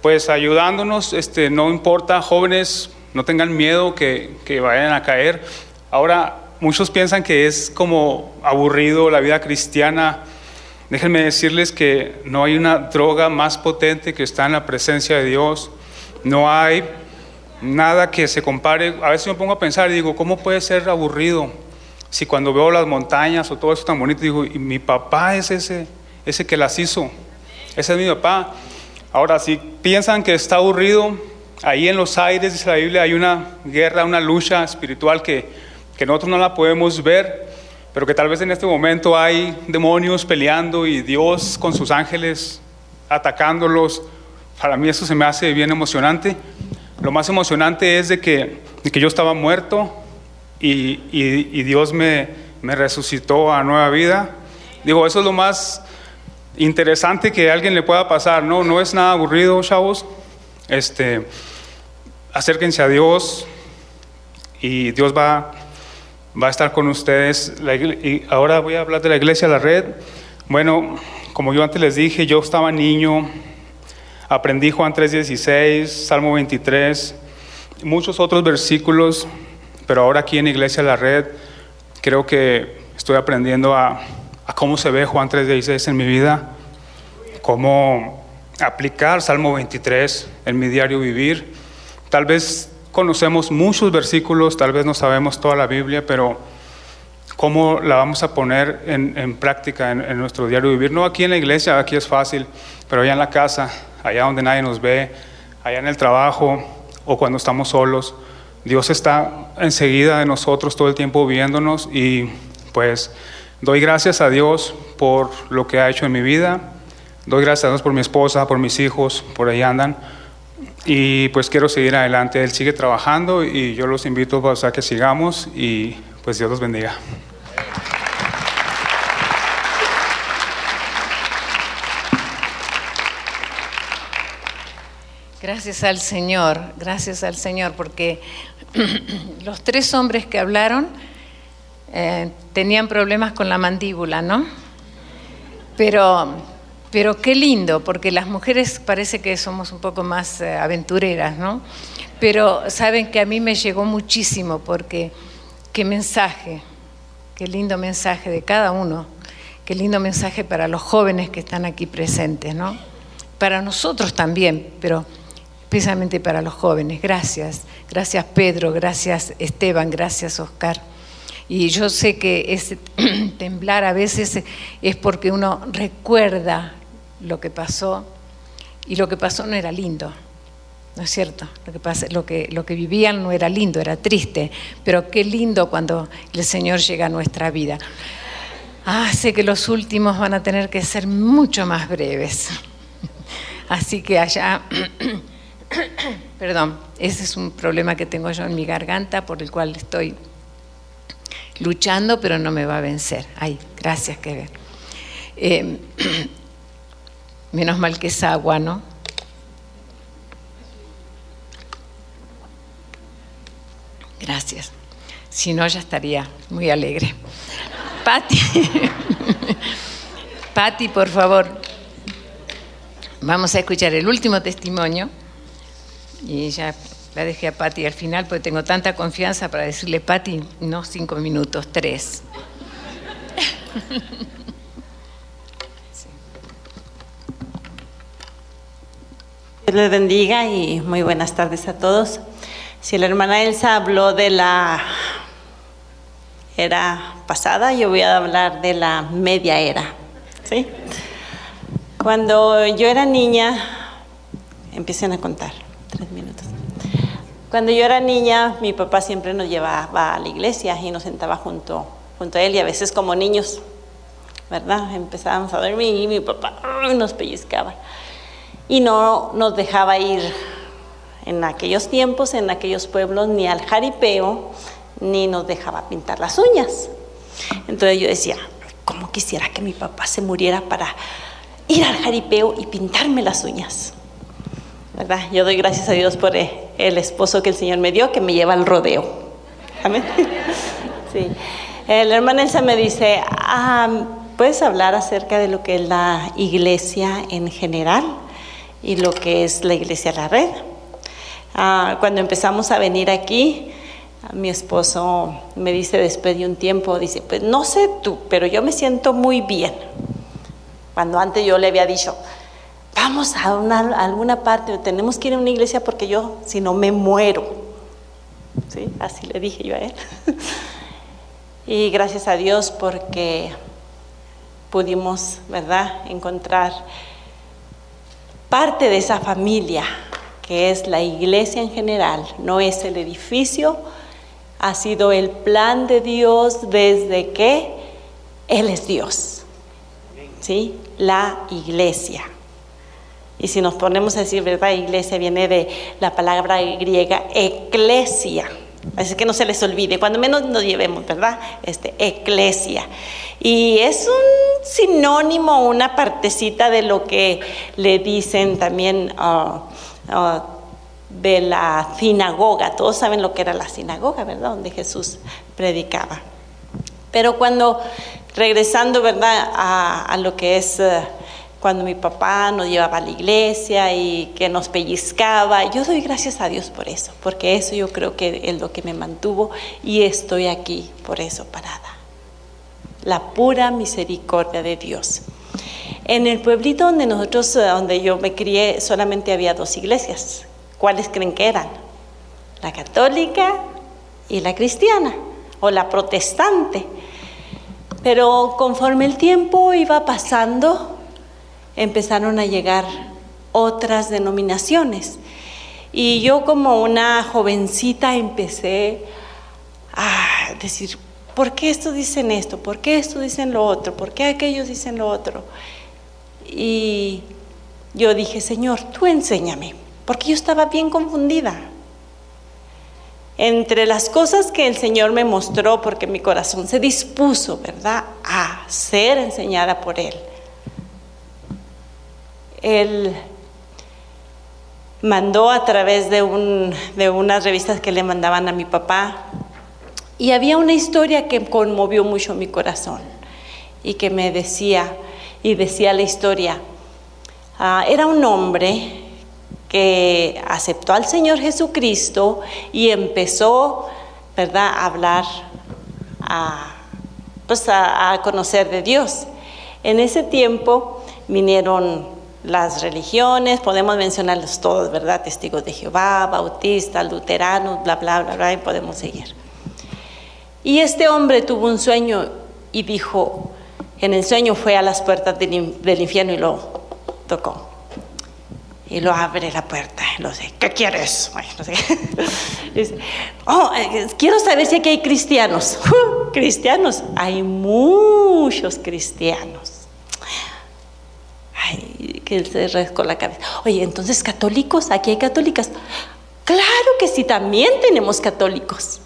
pues ayudándonos, este, no importa, jóvenes, no tengan miedo que, que vayan a caer. Ahora, muchos piensan que es como aburrido la vida cristiana. Déjenme decirles que no hay una droga más potente que está en la presencia de Dios. No hay nada que se compare. A veces me pongo a pensar y digo, ¿cómo puede ser aburrido? Si cuando veo las montañas o todo eso tan bonito, digo, y mi papá es ese, ese que las hizo. Ese es mi papá. Ahora, si piensan que está aburrido, ahí en los aires, dice la hay una guerra, una lucha espiritual que, que nosotros no la podemos ver, pero que tal vez en este momento hay demonios peleando y Dios con sus ángeles atacándolos. Para mí eso se me hace bien emocionante. Lo más emocionante es de que, que yo estaba muerto y, y, Dios me, me resucitó a nueva vida. Digo, eso es lo más interesante que a alguien le pueda pasar, ¿no? No es nada aburrido, chavos. Este, acérquense a Dios y Dios va, va a estar con ustedes. Y ahora voy a hablar de la iglesia La Red. Bueno, como yo antes les dije, yo estaba niño, aprendí Juan 3:16, Salmo 23, muchos otros versículos, pero ahora aquí en Iglesia La Red creo que estoy aprendiendo a, a cómo se ve Juan 3:16 en mi vida, cómo aplicar Salmo 23 en mi diario vivir. Tal vez conocemos muchos versículos, tal vez no sabemos toda la Biblia, pero cómo la vamos a poner en, en práctica en, en nuestro diario vivir. No aquí en la iglesia, aquí es fácil, pero allá en la casa, allá donde nadie nos ve, allá en el trabajo o cuando estamos solos. Dios está enseguida de nosotros todo el tiempo viéndonos y pues doy gracias a Dios por lo que ha hecho en mi vida. Doy gracias a Dios por mi esposa, por mis hijos, por ahí andan. Y pues quiero seguir adelante. Él sigue trabajando y yo los invito pues, a que sigamos y pues Dios los bendiga. Gracias al Señor, gracias al Señor, porque los tres hombres que hablaron eh, tenían problemas con la mandíbula, ¿no? Pero, pero qué lindo, porque las mujeres parece que somos un poco más eh, aventureras, ¿no? Pero saben que a mí me llegó muchísimo, porque qué mensaje, qué lindo mensaje de cada uno, qué lindo mensaje para los jóvenes que están aquí presentes, ¿no? Para nosotros también, pero especialmente para los jóvenes. Gracias, gracias Pedro, gracias Esteban, gracias Oscar. Y yo sé que ese temblar a veces es porque uno recuerda lo que pasó y lo que pasó no era lindo. ¿No es cierto? Lo que, lo, que, lo que vivían no era lindo, era triste, pero qué lindo cuando el Señor llega a nuestra vida. Ah, sé que los últimos van a tener que ser mucho más breves. Así que allá Perdón, ese es un problema que tengo yo en mi garganta por el cual estoy luchando, pero no me va a vencer. Ay, gracias, ver. Eh, menos mal que es agua, ¿no? Gracias. Si no, ya estaría muy alegre. Patti, Patti, por favor, vamos a escuchar el último testimonio y ya la dejé a Patti al final porque tengo tanta confianza para decirle, Patti, no cinco minutos, tres. Dios les bendiga y muy buenas tardes a todos. Si la hermana Elsa habló de la era pasada, yo voy a hablar de la media era. ¿sí? Cuando yo era niña, empiecen a contar, Cuando yo era niña, mi papá siempre nos llevaba a la iglesia y nos sentaba junto, junto a él y a veces como niños, ¿verdad? Empezábamos a dormir y mi papá nos pellizcaba y no nos dejaba ir en aquellos tiempos, en aquellos pueblos, ni al jaripeo, ni nos dejaba pintar las uñas. Entonces yo decía, ¿cómo quisiera que mi papá se muriera para ir al jaripeo y pintarme las uñas. ¿Verdad? Yo doy gracias a Dios por eh, el esposo que el Señor me dio, que me lleva al rodeo. Amén. Sí. La hermana Elsa me dice, ah, ¿puedes hablar acerca de lo que es la iglesia en general y lo que es la iglesia La Red? Ah, cuando empezamos a venir aquí, mi esposo me dice después de un tiempo, dice, pues no sé tú, pero yo me siento muy bien. Cuando antes yo le había dicho, vamos a, alguna parte, tenemos que ir a una iglesia porque yo, si no, me muero. ¿Sí? Así le dije yo a él. y gracias a Dios porque pudimos, ¿verdad?, encontrar parte de esa familia que es la iglesia en general, no es el edificio, ha sido el plan de Dios desde que Él es Dios. ¿Sí? La iglesia. Y si nos ponemos a decir, ¿verdad? Iglesia viene de la palabra griega eclesia. Así que no se les olvide, cuando menos nos llevemos, ¿verdad? Este, eclesia. Y es un sinónimo, una partecita de lo que le dicen también uh, uh, de la sinagoga. Todos saben lo que era la sinagoga, ¿verdad? Donde Jesús predicaba. Pero cuando, regresando, ¿verdad? A, lo que es eh, cuando mi papá nos llevaba a la iglesia y que nos pellizcaba, yo doy gracias a Dios por eso, porque eso yo creo que es lo que me mantuvo y estoy aquí por eso parada. La pura misericordia de Dios. En el pueblito donde nosotros, eh, donde yo me crié, solamente había dos iglesias, ¿Cuáles creen que eran? La católica y la cristiana o la protestante. Pero conforme el tiempo iba pasando, empezaron a llegar otras denominaciones. Y yo como una jovencita empecé a decir, ¿por qué estos dicen esto? ¿Por qué estos dicen lo otro? ¿Por qué aquellos dicen lo otro? Y yo dije, Señor, tú enséñame porque yo estaba bien confundida. Entre las cosas que el Señor me mostró, porque mi corazón se dispuso, ¿verdad?, a ser enseñada por Él. Él mandó a través de, un, de unas revistas que le mandaban a mi papá, y había una historia que conmovió mucho mi corazón, y que me decía, y decía la historia, ah, era un hombre que aceptó al Señor Jesucristo y empezó, ¿verdad?, a hablar, a, pues a, conocer de Dios. En ese tiempo vinieron las religiones, podemos mencionarlos todos, ¿verdad? Testigos de Jehová, bautistas, luteranos, bla, bla, bla, bla, y podemos seguir. Y este hombre tuvo un sueño y dijo, en el sueño fue a las puertas del infierno y lo tocó y lo abre la puerta. Lo dice, ¿qué quieres? dice, oh, eh, quiero saber si aquí hay cristianos. cristianos, hay muchos cristianos. Ay, que se rascó la cabeza. Oye, entonces católicos, aquí hay católicas. Claro que sí, también tenemos católicos.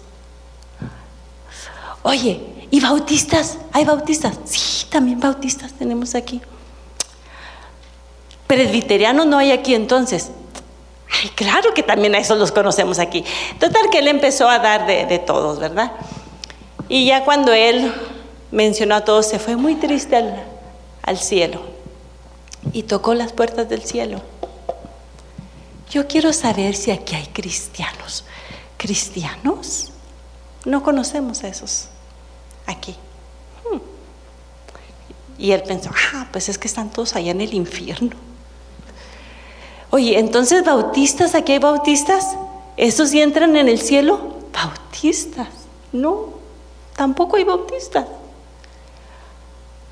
Oye, ¿y bautistas? ¿Hay bautistas? Sí, también bautistas tenemos aquí. Presbiterianos no hay aquí entonces. Ay, claro que también a esos los conocemos aquí. Total que él empezó a dar de, todos, ¿verdad? Y ya cuando él mencionó a todos, se fue muy triste al cielo y tocó las puertas del cielo. Yo quiero saber si aquí hay cristianos. ¿Cristianos? No conocemos a esos aquí. Hmm. Y él pensó, ah, pues es que están todos allá en el infierno. Oye, entonces bautistas, aquí hay bautistas. ¿Estos sí entran en el cielo? Bautistas. No, tampoco hay bautistas.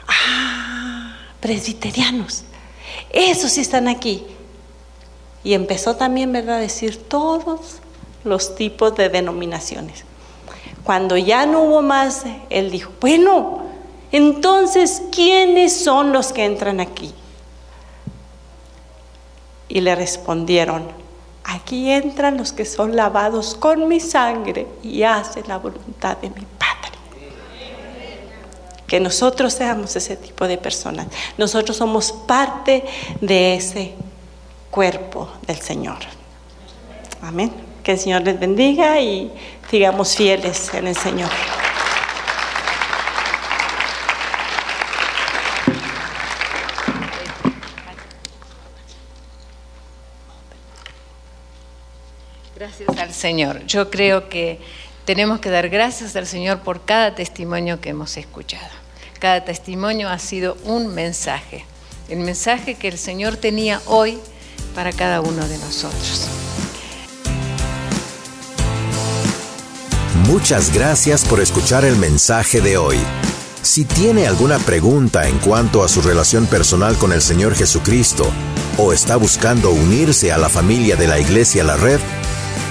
Ah, presbiterianos. Esos sí están aquí. Y empezó también, ¿verdad?, a decir todos los tipos de denominaciones. Cuando ya no hubo más, él dijo, bueno, entonces, ¿quiénes son los que entran aquí? Y le respondieron, aquí entran los que son lavados con mi sangre y hacen la voluntad de mi Padre. Que nosotros seamos ese tipo de personas. Nosotros somos parte de ese cuerpo del Señor. Amén. Que el Señor les bendiga y sigamos fieles en el Señor. Gracias al Señor. Yo creo que tenemos que dar gracias al Señor por cada testimonio que hemos escuchado. Cada testimonio ha sido un mensaje. El mensaje que el Señor tenía hoy para cada uno de nosotros. Muchas gracias por escuchar el mensaje de hoy. Si tiene alguna pregunta en cuanto a su relación personal con el Señor Jesucristo o está buscando unirse a la familia de la Iglesia La Red,